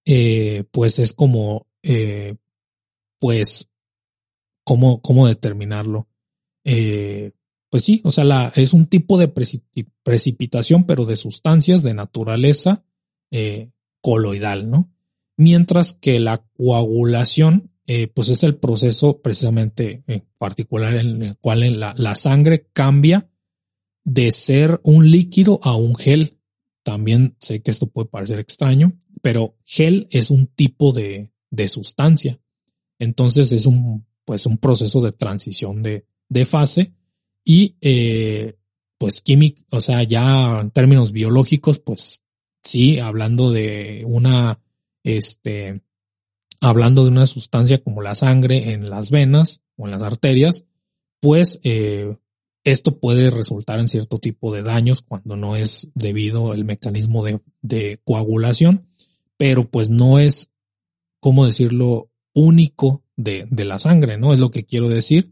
eh, pues es como, pues, ¿cómo, cómo determinarlo? pues sí, o sea, es un tipo de precipitación, pero de sustancias de naturaleza eh, coloidal, ¿no? Mientras que la coagulación, eh, pues es el proceso precisamente en particular en el cual la, sangre cambia de ser un líquido a un gel. También sé que esto puede parecer extraño, pero gel es un tipo de, de sustancia. Entonces es un, pues un proceso de transición de, de fase y eh, pues químico, o sea, ya en términos biológicos, pues sí, hablando de una, este, hablando de una sustancia como la sangre en las venas o en las arterias, pues eh, esto puede resultar en cierto tipo de daños cuando no es debido al mecanismo de, coagulación, pero pues no es, ¿cómo decirlo?, único de, la sangre, ¿no? Es lo que quiero decir.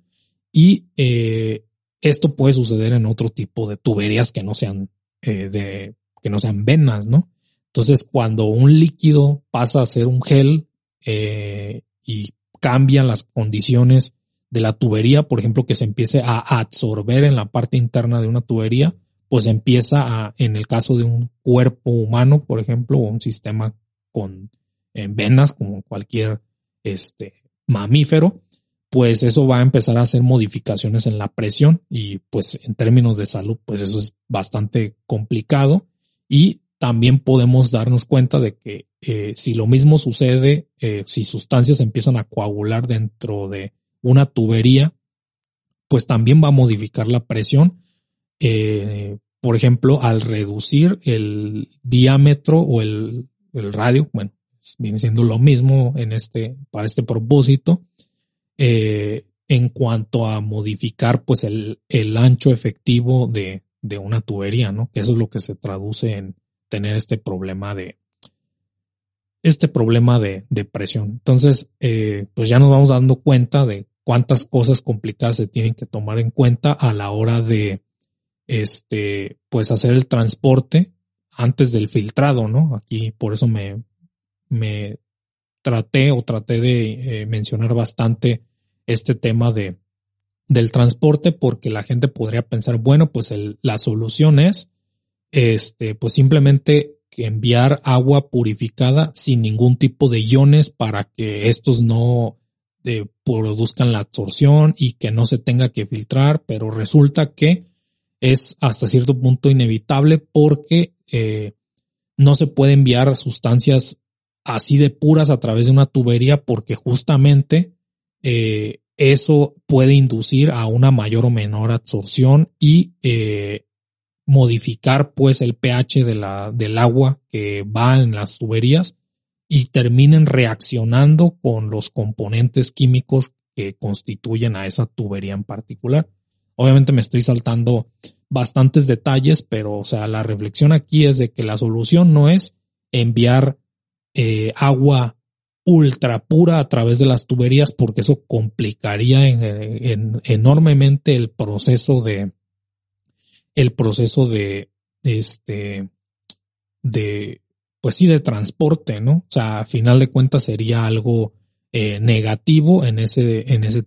Y eh, esto puede suceder en otro tipo de tuberías que no sean eh, de que no sean venas, ¿no? Entonces, cuando un líquido pasa a ser un gel eh, y cambian las condiciones de la tubería, por ejemplo, que se empiece a absorber en la parte interna de una tubería, pues empieza a, en el caso de un cuerpo humano, por ejemplo, o un sistema con venas, como cualquier este, mamífero, pues eso va a empezar a hacer modificaciones en la presión y pues en términos de salud, pues eso es bastante complicado y también podemos darnos cuenta de que eh, si lo mismo sucede, eh, si sustancias empiezan a coagular dentro de una tubería, pues también va a modificar la presión, eh, por ejemplo, al reducir el diámetro o el, el radio, bueno, viene siendo lo mismo en este, para este propósito, en cuanto a modificar pues el, el ancho efectivo de, de una tubería, ¿no? Que eso es lo que se traduce en tener este problema de, este problema de, de presión. Entonces, eh, pues ya nos vamos dando cuenta de cuántas cosas complicadas se tienen que tomar en cuenta a la hora de, este, pues hacer el transporte antes del filtrado, ¿no? Aquí por eso me, me traté o traté de eh, mencionar bastante este tema de, del transporte porque la gente podría pensar, bueno, pues la solución es, este, pues simplemente enviar agua purificada sin ningún tipo de iones para que estos no eh, produzcan la absorción y que no se tenga que filtrar, pero resulta que es hasta cierto punto inevitable porque eh, no se puede enviar sustancias así de puras a través de una tubería porque justamente eh, eso puede inducir a una mayor o menor absorción y eh, modificar pues el pH de la, del agua que va en las tuberías y terminen reaccionando con los componentes químicos que constituyen a esa tubería en particular. Obviamente me estoy saltando bastantes detalles, pero o sea, la reflexión aquí es de que la solución no es enviar eh, agua ultra pura a través de las tuberías porque eso complicaría enormemente el proceso de el proceso de este de pues sí de transporte no o sea a final de cuentas sería algo eh, negativo en ese en ese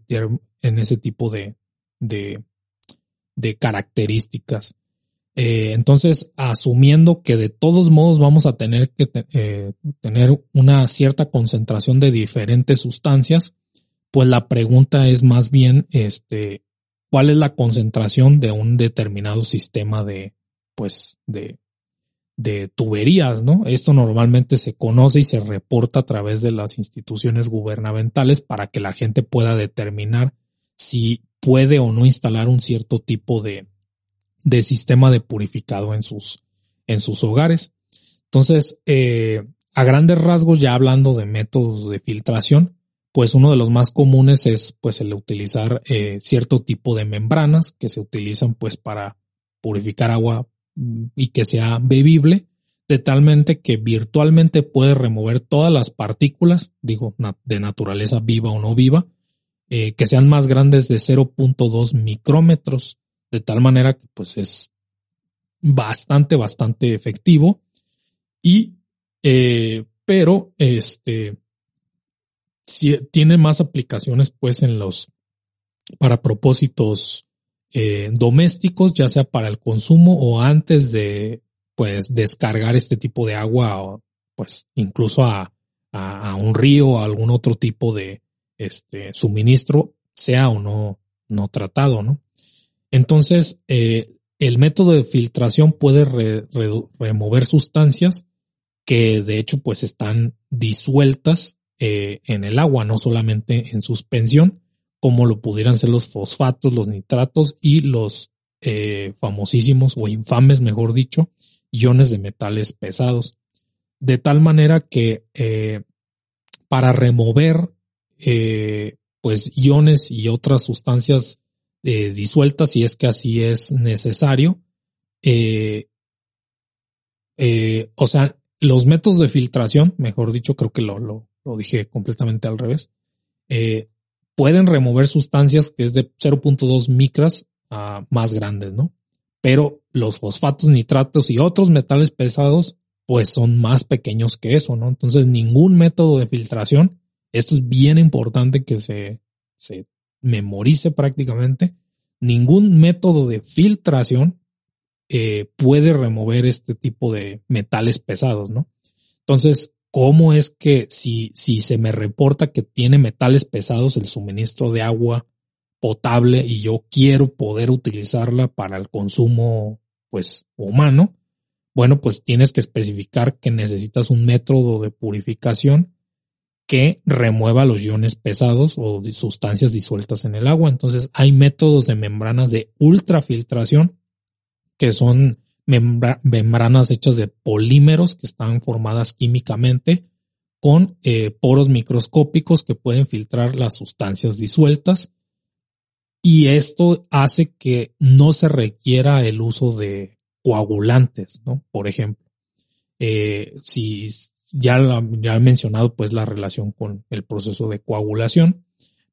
en ese tipo de de, de características eh, entonces, asumiendo que de todos modos vamos a tener que eh, tener una cierta concentración de diferentes sustancias, pues la pregunta es más bien, este, ¿cuál es la concentración de un determinado sistema de, pues, de, de tuberías, ¿no? Esto normalmente se conoce y se reporta a través de las instituciones gubernamentales para que la gente pueda determinar si puede o no instalar un cierto tipo de, de sistema de purificado en sus, en sus hogares. Entonces, eh, a grandes rasgos, ya hablando de métodos de filtración, pues uno de los más comunes es pues el utilizar eh, cierto tipo de membranas que se utilizan pues para purificar agua mm, y que sea bebible, de talmente que virtualmente puede remover todas las partículas, digo, de naturaleza viva o no viva, eh, que sean más grandes de 0.2 micrómetros de tal manera que pues es bastante, bastante efectivo. Y, eh, pero este, si, tiene más aplicaciones pues en los, para propósitos eh, domésticos, ya sea para el consumo o antes de pues descargar este tipo de agua, pues incluso a, a, un río o algún otro tipo de este suministro, sea o no, no tratado, ¿no? Entonces, eh, el método de filtración puede remover sustancias que de hecho pues están disueltas eh, en el agua, no solamente en suspensión, como lo pudieran ser los fosfatos, los nitratos y los eh, famosísimos o infames, mejor dicho, iones de metales pesados. De tal manera que para remover pues iones y otras sustancias eh, disuelta si es que así es necesario. Eh, eh, o sea, los métodos de filtración, mejor dicho, creo que lo, lo, lo dije completamente al revés, pueden remover sustancias que es de 0.2 micras a más grandes, ¿no? Pero los fosfatos, nitratos y otros metales pesados, pues son más pequeños que eso, ¿no? Entonces, ningún método de filtración, esto es bien importante que se, se memorice prácticamente, ningún método de filtración eh, puede remover este tipo de metales pesados, ¿no? Entonces, ¿cómo es que si, si se me reporta que tiene metales pesados el suministro de agua potable y yo quiero poder utilizarla para el consumo, pues, humano? Bueno, pues tienes que especificar que necesitas un método de purificación que remueva los iones pesados o sustancias disueltas en el agua. Entonces hay métodos de membranas de ultrafiltración que son membranas hechas de polímeros que están formadas químicamente con eh, poros microscópicos que pueden filtrar las sustancias disueltas. Y esto hace que no se requiera el uso de coagulantes, ¿no? Por ejemplo, eh, si ya, ya he mencionado pues la relación con el proceso de coagulación,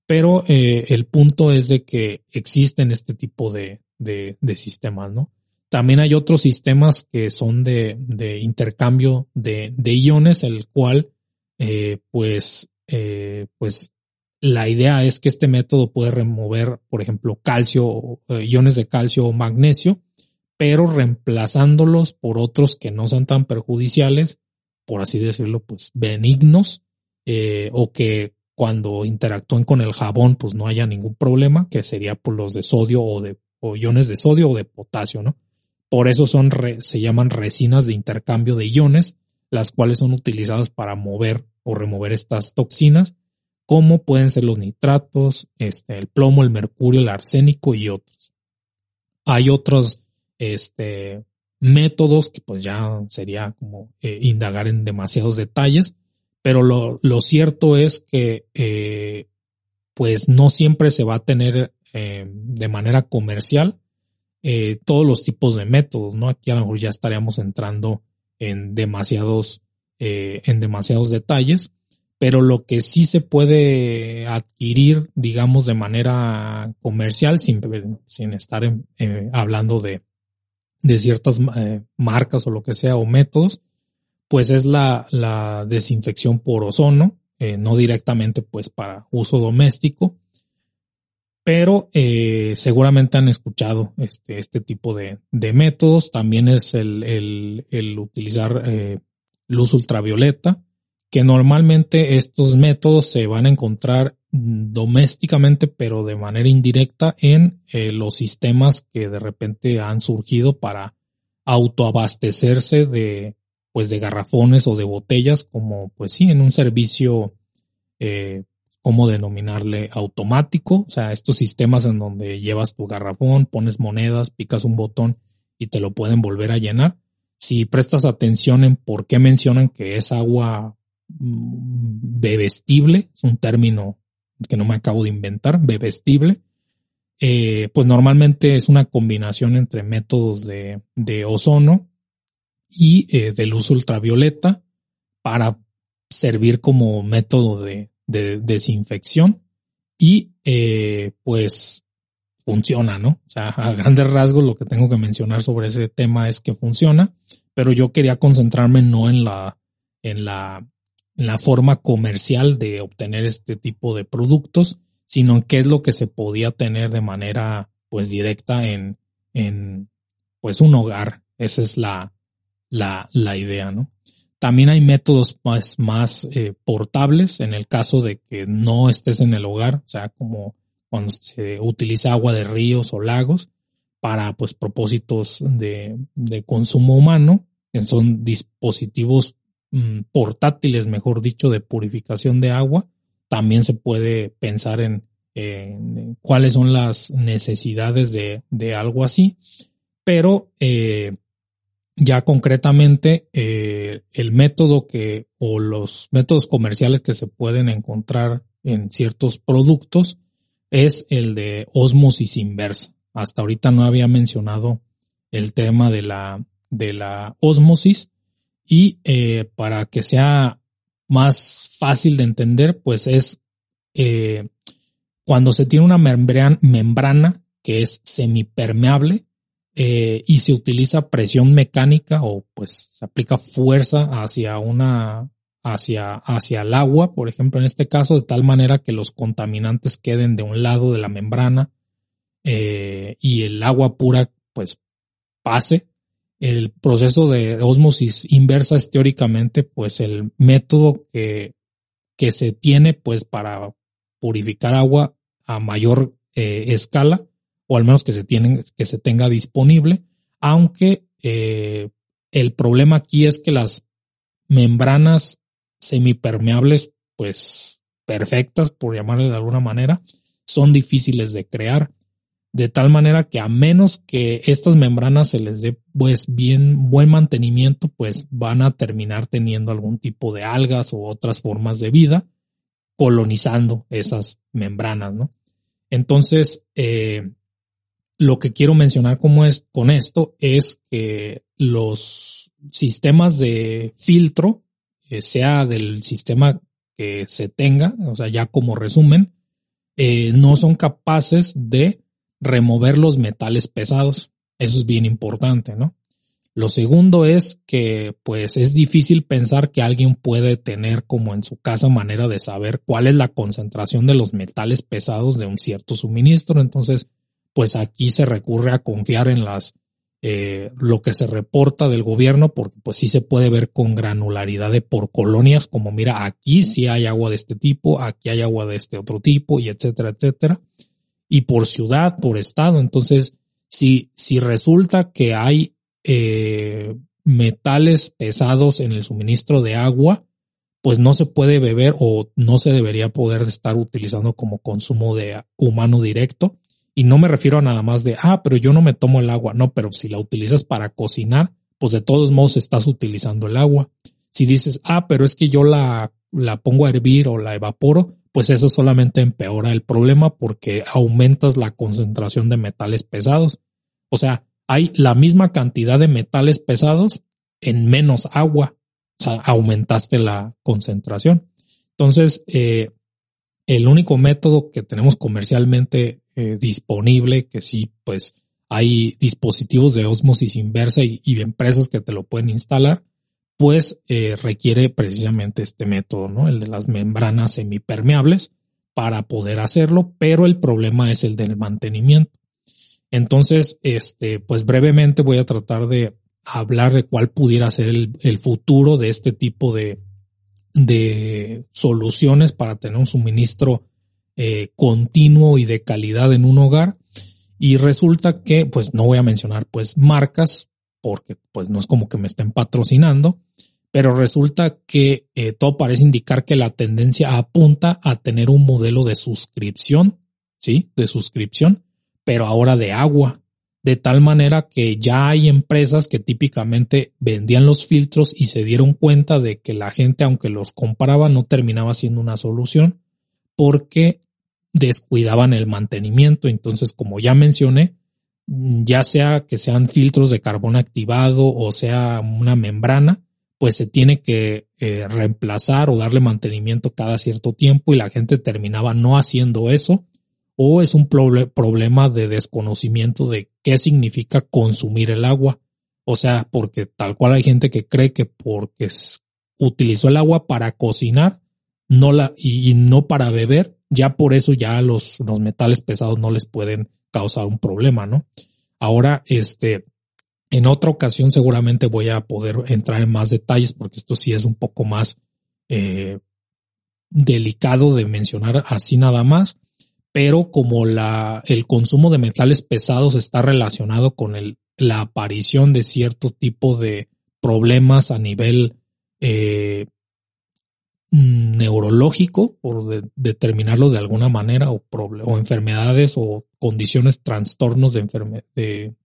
pero eh, el punto es de que existen este tipo de, de, de sistemas, ¿no? También hay otros sistemas que son de, de intercambio de, iones, el cual eh, pues, eh, pues la idea es que este método puede remover, por ejemplo, calcio, iones de calcio o magnesio, pero reemplazándolos por otros que no sean tan perjudiciales, por así decirlo, pues benignos, o que cuando interactúen con el jabón, pues no haya ningún problema, que sería por los de sodio o de iones de sodio o de potasio, ¿no? Por eso son se llaman resinas de intercambio de iones, las cuales son utilizadas para mover o remover estas toxinas, como pueden ser los nitratos, este, el plomo, el mercurio, el arsénico y otros. Hay otros este, métodos que pues ya sería como eh, indagar en demasiados detalles, pero lo, lo cierto es que eh, pues no siempre se va a tener eh, de manera comercial todos los tipos de métodos, ¿no? Aquí a lo mejor ya estaríamos entrando en demasiados en demasiados detalles, pero lo que sí se puede adquirir, digamos, de manera comercial, sin, sin estar hablando de, de ciertas eh, marcas o lo que sea, o métodos, pues es la, desinfección por ozono, no directamente pues para uso doméstico, pero seguramente han escuchado este, este tipo de, métodos. También es el utilizar luz ultravioleta, que normalmente estos métodos se van a encontrar domésticamente, pero de manera indirecta en eh, los sistemas que de repente han surgido para autoabastecerse de, pues, de garrafones o de botellas, como, pues sí, en un servicio, eh, ¿cómo denominarle? Automático, o sea, estos sistemas en donde llevas tu garrafón, pones monedas, picas un botón y te lo pueden volver a llenar si prestas atención en por qué mencionan que es agua mm, bebestible, es un término que no me acabo de inventar, bebestible, eh, pues normalmente es una combinación entre métodos de, ozono y eh, de luz ultravioleta para servir como método de, desinfección y eh, pues funciona, ¿no? O sea, a grandes rasgos lo que tengo que mencionar sobre ese tema es que funciona, pero yo quería concentrarme no en la, en la, la forma comercial de obtener este tipo de productos, sino en qué es lo que se podía tener de manera pues directa en, en pues un hogar. Esa es la, la, la idea, ¿no? También hay métodos más, más eh, portables en el caso de que no estés en el hogar, o sea, como cuando se utiliza agua de ríos o lagos para pues propósitos de, de consumo humano. Son dispositivos portátiles, mejor dicho, de purificación de agua. También se puede pensar en, cuáles son las necesidades de, de algo así. Pero eh, ya concretamente eh, el método que o los métodos comerciales que se pueden encontrar en ciertos productos es el de osmosis inversa. Hasta ahorita no había mencionado el tema de la, de la osmosis y eh, para que sea más fácil de entender, pues es eh, cuando se tiene una membrana, que es semipermeable eh, y se utiliza presión mecánica o pues se aplica fuerza hacia una hacia, hacia el agua, por ejemplo, en este caso, de tal manera que los contaminantes queden de un lado de la membrana y el agua pura, pues, pase. El proceso de osmosis inversa es teóricamente, pues, el método que, que se tiene, pues, para purificar agua a mayor eh, escala, o al menos que se, tienen, que se tenga disponible, aunque eh, el problema aquí es que las membranas semipermeables, pues perfectas, por llamarle de alguna manera, son difíciles de crear. De tal manera que a menos que estas membranas se les dé pues bien buen mantenimiento, pues van a terminar teniendo algún tipo de algas o otras formas de vida colonizando esas membranas, ¿no? Entonces, eh, lo que quiero mencionar como es, con esto es que los sistemas de filtro, eh, sea del sistema que se tenga, o sea, ya como resumen, eh, no son capaces de remover los metales pesados. Eso es bien importante, ¿no? Lo segundo es que pues es difícil pensar que alguien puede tener como en su casa manera de saber cuál es la concentración de los metales pesados de un cierto suministro. Entonces, pues aquí se recurre a confiar en las eh, lo que se reporta del gobierno, porque pues sí se puede ver con granularidad de por colonias, como mira, aquí sí hay agua de este tipo, aquí hay agua de este otro tipo, y etcétera, etcétera. Y por ciudad, por estado. Entonces, si, si resulta que hay eh, metales pesados en el suministro de agua, pues no se puede beber o no se debería poder estar utilizando como consumo de humano directo. Y no me refiero a nada más de, ah, pero yo no me tomo el agua. No, pero si la utilizas para cocinar, pues de todos modos estás utilizando el agua. Si dices, ah, pero es que yo la, la pongo a hervir o la evaporo, pues eso solamente empeora el problema porque aumentas la concentración de metales pesados. O sea, hay la misma cantidad de metales pesados en menos agua. O sea, aumentaste la concentración. Entonces, eh, el único método que tenemos comercialmente eh, disponible, que sí, pues hay dispositivos de osmosis inversa y, empresas que te lo pueden instalar, pues eh, requiere precisamente este método, ¿no? El de las membranas semipermeables para poder hacerlo, pero el problema es el del mantenimiento. Entonces, este, pues brevemente voy a tratar de hablar de cuál pudiera ser el, futuro de este tipo de, de soluciones para tener un suministro eh, continuo y de calidad en un hogar. Y resulta que, pues no voy a mencionar pues marcas, porque pues no es como que me estén patrocinando, pero resulta que eh, todo parece indicar que la tendencia apunta a tener un modelo de suscripción, ¿sí? De suscripción pero ahora de agua, de tal manera que ya hay empresas que típicamente vendían los filtros y se dieron cuenta de que la gente, aunque los compraba, no terminaba siendo una solución porque descuidaban el mantenimiento. Entonces, como ya mencioné, ya sea que sean filtros de carbón activado o sea una membrana, pues se tiene que eh, reemplazar o darle mantenimiento cada cierto tiempo y la gente terminaba no haciendo eso o es un problema de desconocimiento de qué significa consumir el agua. O sea, porque tal cual hay gente que cree que porque utilizó el agua para cocinar no la, y, no para beber, ya por eso ya los, los metales pesados no les pueden causar un problema, ¿no? Ahora, este, en otra ocasión seguramente voy a poder entrar en más detalles porque esto sí es un poco más eh, delicado de mencionar así nada más. Pero como la, el consumo de metales pesados está relacionado con el, la aparición de cierto tipo de problemas a nivel eh, neurológico, por determinarlo de alguna manera, o, o, enfermedades o condiciones, trastornos de, de,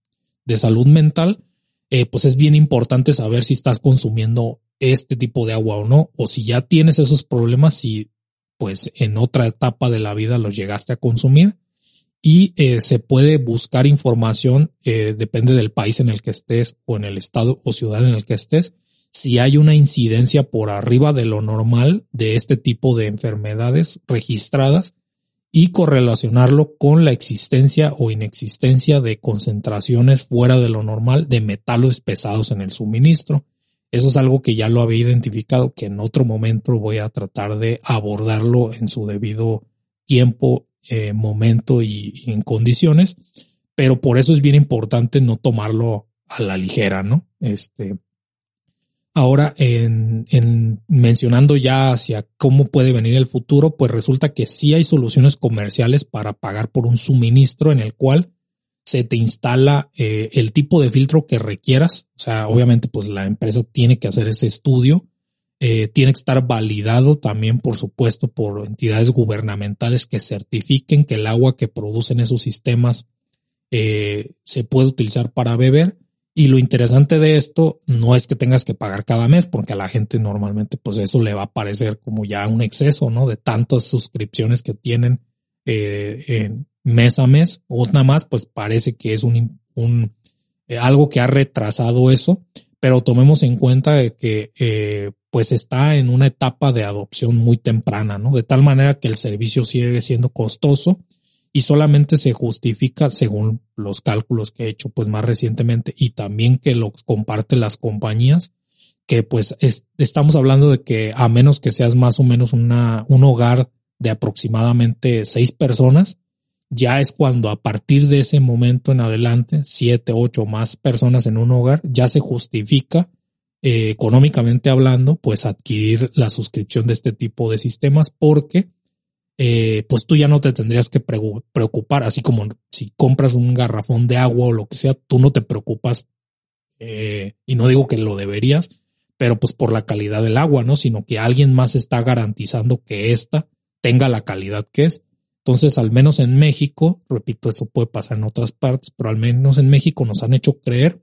de salud mental, eh, pues es bien importante saber si estás consumiendo este tipo de agua o no, o si ya tienes esos problemas, si pues en otra etapa de la vida los llegaste a consumir. Y eh, se puede buscar información, eh, depende del país en el que estés o en el estado o ciudad en el que estés, si hay una incidencia por arriba de lo normal de este tipo de enfermedades registradas y correlacionarlo con la existencia o inexistencia de concentraciones fuera de lo normal de metales pesados en el suministro. Eso es algo que ya lo había identificado, que en otro momento voy a tratar de abordarlo en su debido tiempo, eh, momento y, en condiciones, pero por eso es bien importante no tomarlo a la ligera, ¿no? Este, ahora, en, en mencionando ya hacia cómo puede venir el futuro, pues resulta que sí hay soluciones comerciales para pagar por un suministro en el cual se te instala eh, el tipo de filtro que requieras. O sea, obviamente, pues la empresa tiene que hacer ese estudio. Eh, tiene que estar validado también, por supuesto, por entidades gubernamentales que certifiquen que el agua que producen esos sistemas eh, se puede utilizar para beber. Y lo interesante de esto no es que tengas que pagar cada mes, porque a la gente normalmente pues eso le va a parecer como ya un exceso, ¿no? De tantas suscripciones que tienen eh, mes a mes o nada más, pues parece que es un, un eh, algo que ha retrasado eso, pero tomemos en cuenta que eh, pues está en una etapa de adopción muy temprana, ¿no? De tal manera que el servicio sigue siendo costoso y solamente se justifica según los cálculos que he hecho pues más recientemente y también que lo comparten las compañías que pues estamos hablando de que a menos que seas más o menos una, un hogar de aproximadamente seis personas, ya es cuando a partir de ese momento en adelante, siete, ocho más personas en un hogar, ya se justifica eh, económicamente hablando, pues adquirir la suscripción de este tipo de sistemas porque eh, pues tú ya no te tendrías que preocupar, así como si compras un garrafón de agua o lo que sea, tú no te preocupas, eh, y no digo que lo deberías, pero pues por la calidad del agua, ¿no? Sino que alguien más está garantizando que ésta tenga la calidad que es. Entonces, al menos en México, repito, eso puede pasar en otras partes, pero al menos en México nos han hecho creer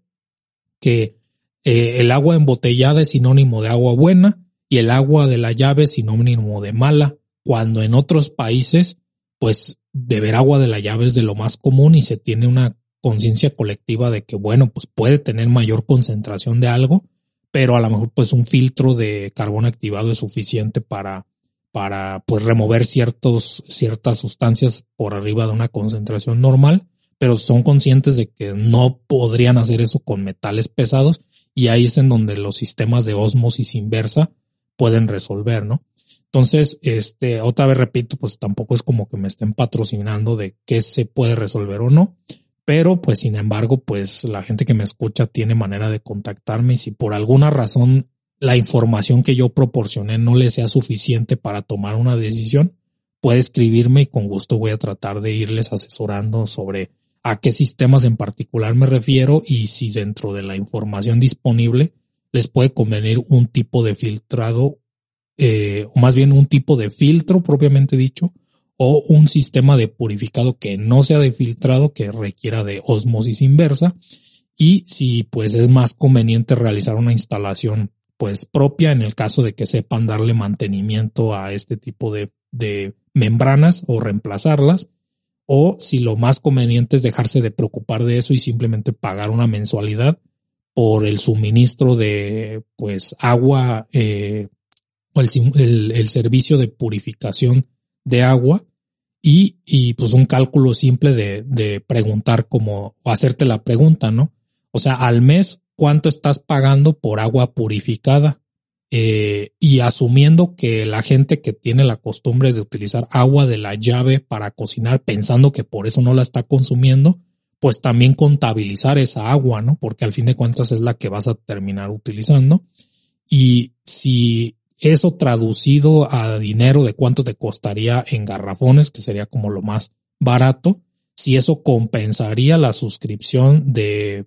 que eh, el agua embotellada es sinónimo de agua buena y el agua de la llave es sinónimo de mala cuando en otros países, pues beber agua de la llave es de lo más común y se tiene una conciencia colectiva de que, bueno, pues puede tener mayor concentración de algo, pero a lo mejor pues un filtro de carbón activado es suficiente para, para pues remover ciertos, ciertas sustancias por arriba de una concentración normal, pero son conscientes de que no podrían hacer eso con metales pesados y ahí es en donde los sistemas de osmosis inversa pueden resolver, ¿no? Entonces, este, otra vez repito, pues tampoco es como que me estén patrocinando de qué se puede resolver o no, pero pues sin embargo, pues la gente que me escucha tiene manera de contactarme y si por alguna razón la información que yo proporcioné no le sea suficiente para tomar una decisión, puede escribirme y con gusto voy a tratar de irles asesorando sobre a qué sistemas en particular me refiero y si dentro de la información disponible les puede convenir un tipo de filtrado eh, o más bien un tipo de filtro propiamente dicho, o un sistema de purificado que no sea de filtrado, que requiera de osmosis inversa, y si pues es más conveniente realizar una instalación pues propia en el caso de que sepan darle mantenimiento a este tipo de, de membranas o reemplazarlas, o si lo más conveniente es dejarse de preocupar de eso y simplemente pagar una mensualidad por el suministro de pues agua eh, o el, el, servicio de purificación de agua y, y pues un cálculo simple de, de preguntar como, o hacerte la pregunta, ¿no? O sea, al mes, ¿cuánto estás pagando por agua purificada? Eh, y asumiendo que la gente que tiene la costumbre de utilizar agua de la llave para cocinar, pensando que por eso no la está consumiendo, pues también contabilizar esa agua, ¿no? Porque al fin de cuentas es la que vas a terminar utilizando. Y si eso traducido a dinero de cuánto te costaría en garrafones, que sería como lo más barato, si eso compensaría la suscripción de,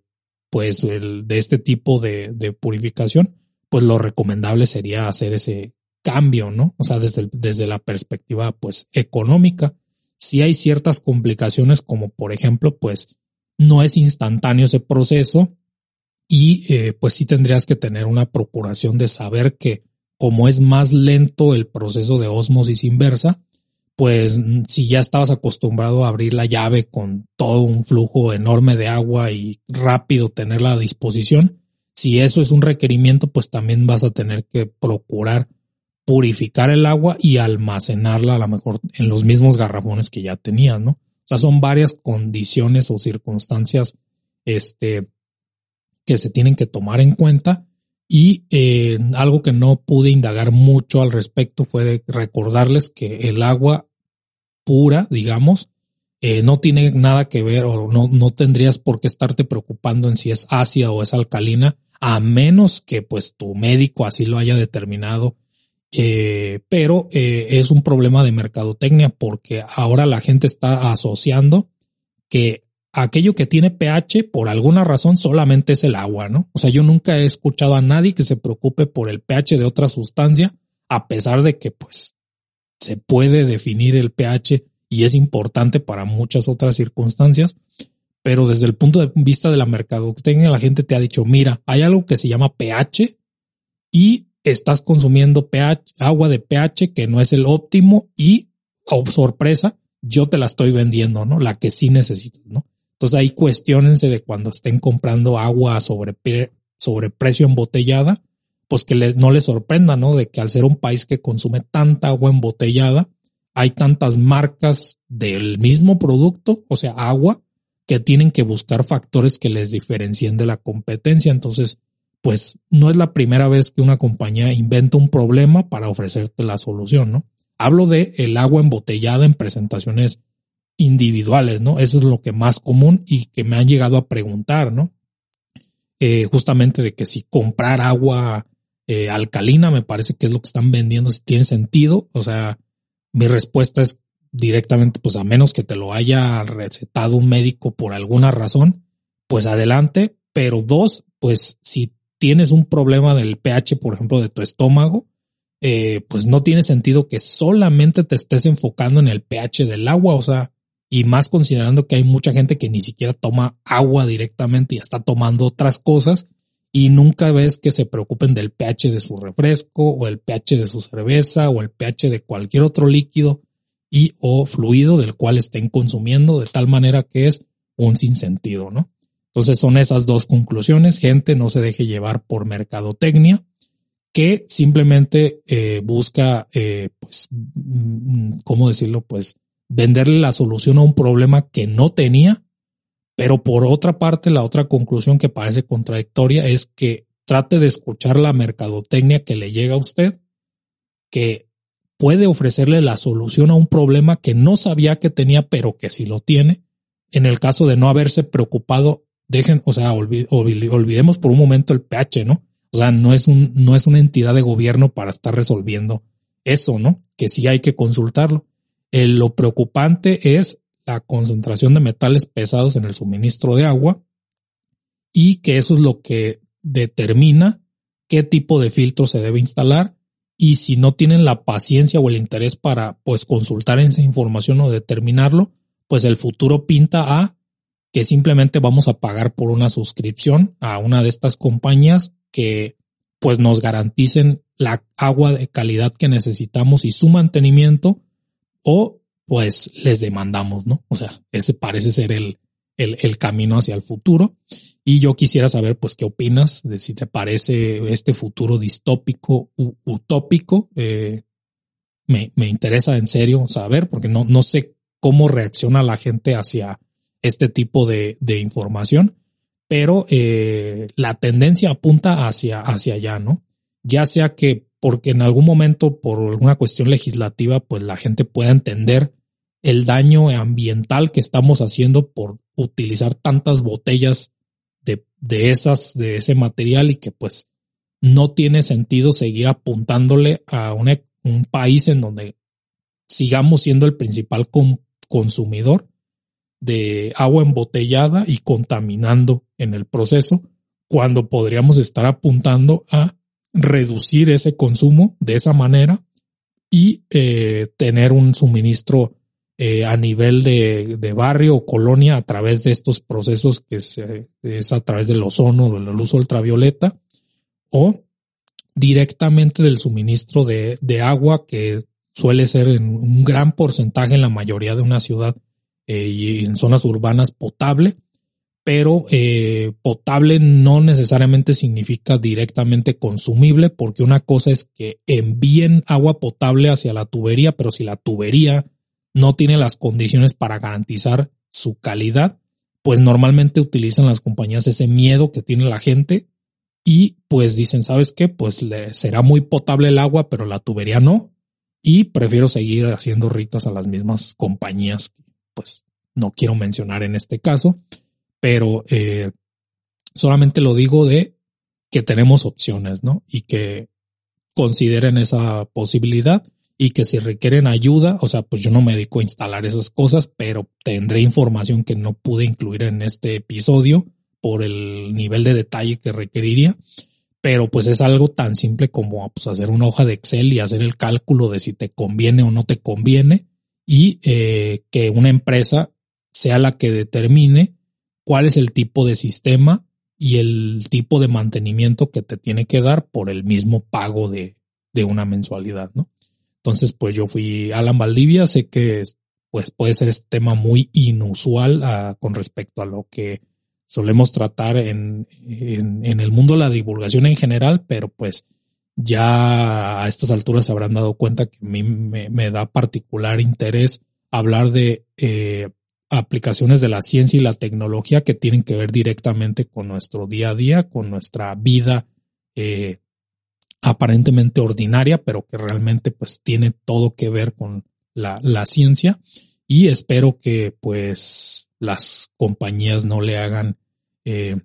pues, el, de este tipo de, purificación, pues lo recomendable sería hacer ese cambio, ¿no? O sea, desde, desde la perspectiva, pues, económica. Si hay ciertas complicaciones, como por ejemplo, pues, no es instantáneo ese proceso y eh, pues sí tendrías que tener una procuración de saber que como es más lento el proceso de osmosis inversa, pues si ya estabas acostumbrado a abrir la llave con todo un flujo enorme de agua y rápido tenerla a disposición, si eso es un requerimiento, pues también vas a tener que procurar purificar el agua y almacenarla a lo mejor en los mismos garrafones que ya tenías, ¿no? O sea, son varias condiciones o circunstancias este, que se tienen que tomar en cuenta y eh, algo que no pude indagar mucho al respecto fue recordarles que el agua pura, digamos, eh, no tiene nada que ver o no, no tendrías por qué estarte preocupando en si es ácida o es alcalina, a menos que pues tu médico así lo haya determinado. Eh, pero es un problema de mercadotecnia porque ahora la gente está asociando que aquello que tiene pH por alguna razón solamente es el agua, ¿no? O sea, yo nunca he escuchado a nadie que se preocupe por el pH de otra sustancia, a pesar de que pues se puede definir el pH y es importante para muchas otras circunstancias, pero desde el punto de vista de la mercadotecnia, la gente te ha dicho, mira, hay algo que se llama pH y estás consumiendo pH, agua de pH que no es el óptimo y, oh, sorpresa, yo te la estoy vendiendo, ¿no? La que sí necesitas, ¿no? Entonces ahí cuestionense de cuando estén comprando agua sobre, sobre precio embotellada, pues que no les sorprenda, ¿no? De que al ser un país que consume tanta agua embotellada, hay tantas marcas del mismo producto, o sea, agua, que tienen que buscar factores que les diferencien de la competencia. Entonces, pues no es la primera vez que una compañía inventa un problema para ofrecerte la solución, ¿no? Hablo de el agua embotellada en presentaciones individuales, ¿no? Eso es lo que más común y que me han llegado a preguntar, ¿no? Eh, justamente de que si comprar agua eh, alcalina me parece que es lo que están vendiendo, si tiene sentido. O sea, mi respuesta es directamente, pues a menos que te lo haya recetado un médico por alguna razón, pues adelante. Pero dos, pues si tienes un problema del pH, por ejemplo, de tu estómago, eh, pues no tiene sentido que solamente te estés enfocando en el pH del agua, o sea, y más considerando que hay mucha gente que ni siquiera toma agua directamente y está tomando otras cosas y nunca ves que se preocupen del pH de su refresco o el pH de su cerveza o el pH de cualquier otro líquido y o fluido del cual estén consumiendo de tal manera que es un sinsentido, ¿no? Entonces son esas dos conclusiones. Gente, no se deje llevar por mercadotecnia, que simplemente eh, busca, eh, pues, mm, ¿cómo decirlo? Pues venderle la solución a un problema que no tenía. Pero por otra parte, la otra conclusión que parece contradictoria es que trate de escuchar la mercadotecnia que le llega a usted, que puede ofrecerle la solución a un problema que no sabía que tenía, pero que sí lo tiene. En el caso de no haberse preocupado, dejen, o sea, olvidemos por un momento el pH, ¿no? O sea, no es un, no es una entidad de gobierno para estar resolviendo eso, ¿no? Que sí hay que consultarlo. Lo preocupante es la concentración de metales pesados en el suministro de agua y que eso es lo que determina qué tipo de filtro se debe instalar y si no tienen la paciencia o el interés para pues consultar esa información o determinarlo, pues el futuro pinta a que simplemente vamos a pagar por una suscripción a una de estas compañías que pues nos garanticen la agua de calidad que necesitamos y su mantenimiento o pues les demandamos, ¿no? O sea, ese parece ser el, el, el, camino hacia el futuro. Y yo quisiera saber, pues, qué opinas de si te parece este futuro distópico, utópico. Eh, me, me, interesa en serio saber, porque no, no sé cómo reacciona la gente hacia este tipo de, de información, pero eh, la tendencia apunta hacia, hacia allá, ¿no? Ya sea que porque en algún momento, por alguna cuestión legislativa, pues la gente pueda entender el daño ambiental que estamos haciendo por utilizar tantas botellas de, de esas, de ese material y que pues no tiene sentido seguir apuntándole a un país en donde sigamos siendo el principal consumidor de agua embotellada y contaminando en el proceso, cuando podríamos estar apuntando a reducir ese consumo de esa manera y eh, tener un suministro eh, a nivel de, barrio o colonia a través de estos procesos que es a través del ozono, de la luz ultravioleta o directamente del suministro de, de agua que suele ser en un gran porcentaje en la mayoría de una ciudad eh, y en zonas urbanas potable, pero eh, potable no necesariamente significa directamente consumible, porque una cosa es que envíen agua potable hacia la tubería, pero si la tubería no tiene las condiciones para garantizar su calidad, pues normalmente utilizan las compañías ese miedo que tiene la gente y pues dicen, ¿sabes qué? Pues le será muy potable el agua, pero la tubería no. Y prefiero seguir haciendo ritas a las mismas compañías pues no quiero mencionar en este caso, pero eh, solamente lo digo de que tenemos opciones, ¿no? Y que consideren esa posibilidad y que si requieren ayuda, o sea, pues yo no me dedico a instalar esas cosas, pero tendré información que no pude incluir en este episodio por el nivel de detalle que requeriría. Pero pues es algo tan simple como pues, hacer una hoja de Excel y hacer el cálculo de si te conviene o no te conviene y eh, que una empresa sea la que determine cuál es el tipo de sistema y el tipo de mantenimiento que te tiene que dar por el mismo pago de, de una mensualidad, ¿no? Entonces, pues yo fui Alan Valdivia, sé que pues puede ser este tema muy inusual ah, con respecto a lo que solemos tratar en, en, el mundo de la divulgación en general, pero pues ya a estas alturas se habrán dado cuenta que a mí me, da particular interés hablar de eh, aplicaciones de la ciencia y la tecnología que tienen que ver directamente con nuestro día a día, con nuestra vida eh, aparentemente ordinaria, pero que realmente pues tiene todo que ver con la, la ciencia. Y espero que pues las compañías no le hagan eh,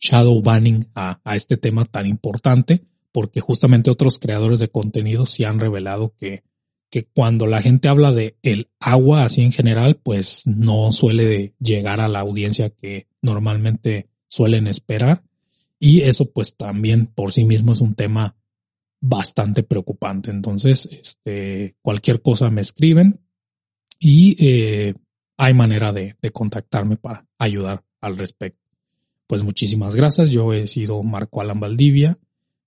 shadow banning a, a, este tema tan importante porque justamente otros creadores de contenido sí han revelado que, que cuando la gente habla de el agua así en general pues no suele llegar a la audiencia que normalmente suelen esperar y eso pues también por sí mismo es un tema bastante preocupante. Entonces, este, cualquier cosa me escriben y eh, hay manera de, de contactarme para ayudar al respecto. Pues muchísimas gracias. Yo he sido Marco Alan Valdivia,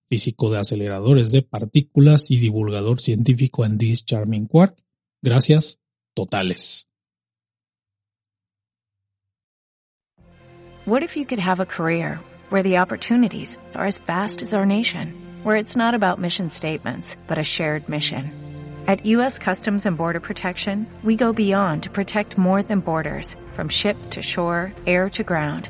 físico de aceleradores de partículas y divulgador científico en This Charming Quark. Gracias totales. What if you could have a career where the opportunities are as vast as our nation? where it's not about mission statements, but a shared mission. At U.S. Customs and Border Protection, we go beyond to protect more than borders, from ship to shore, air to ground,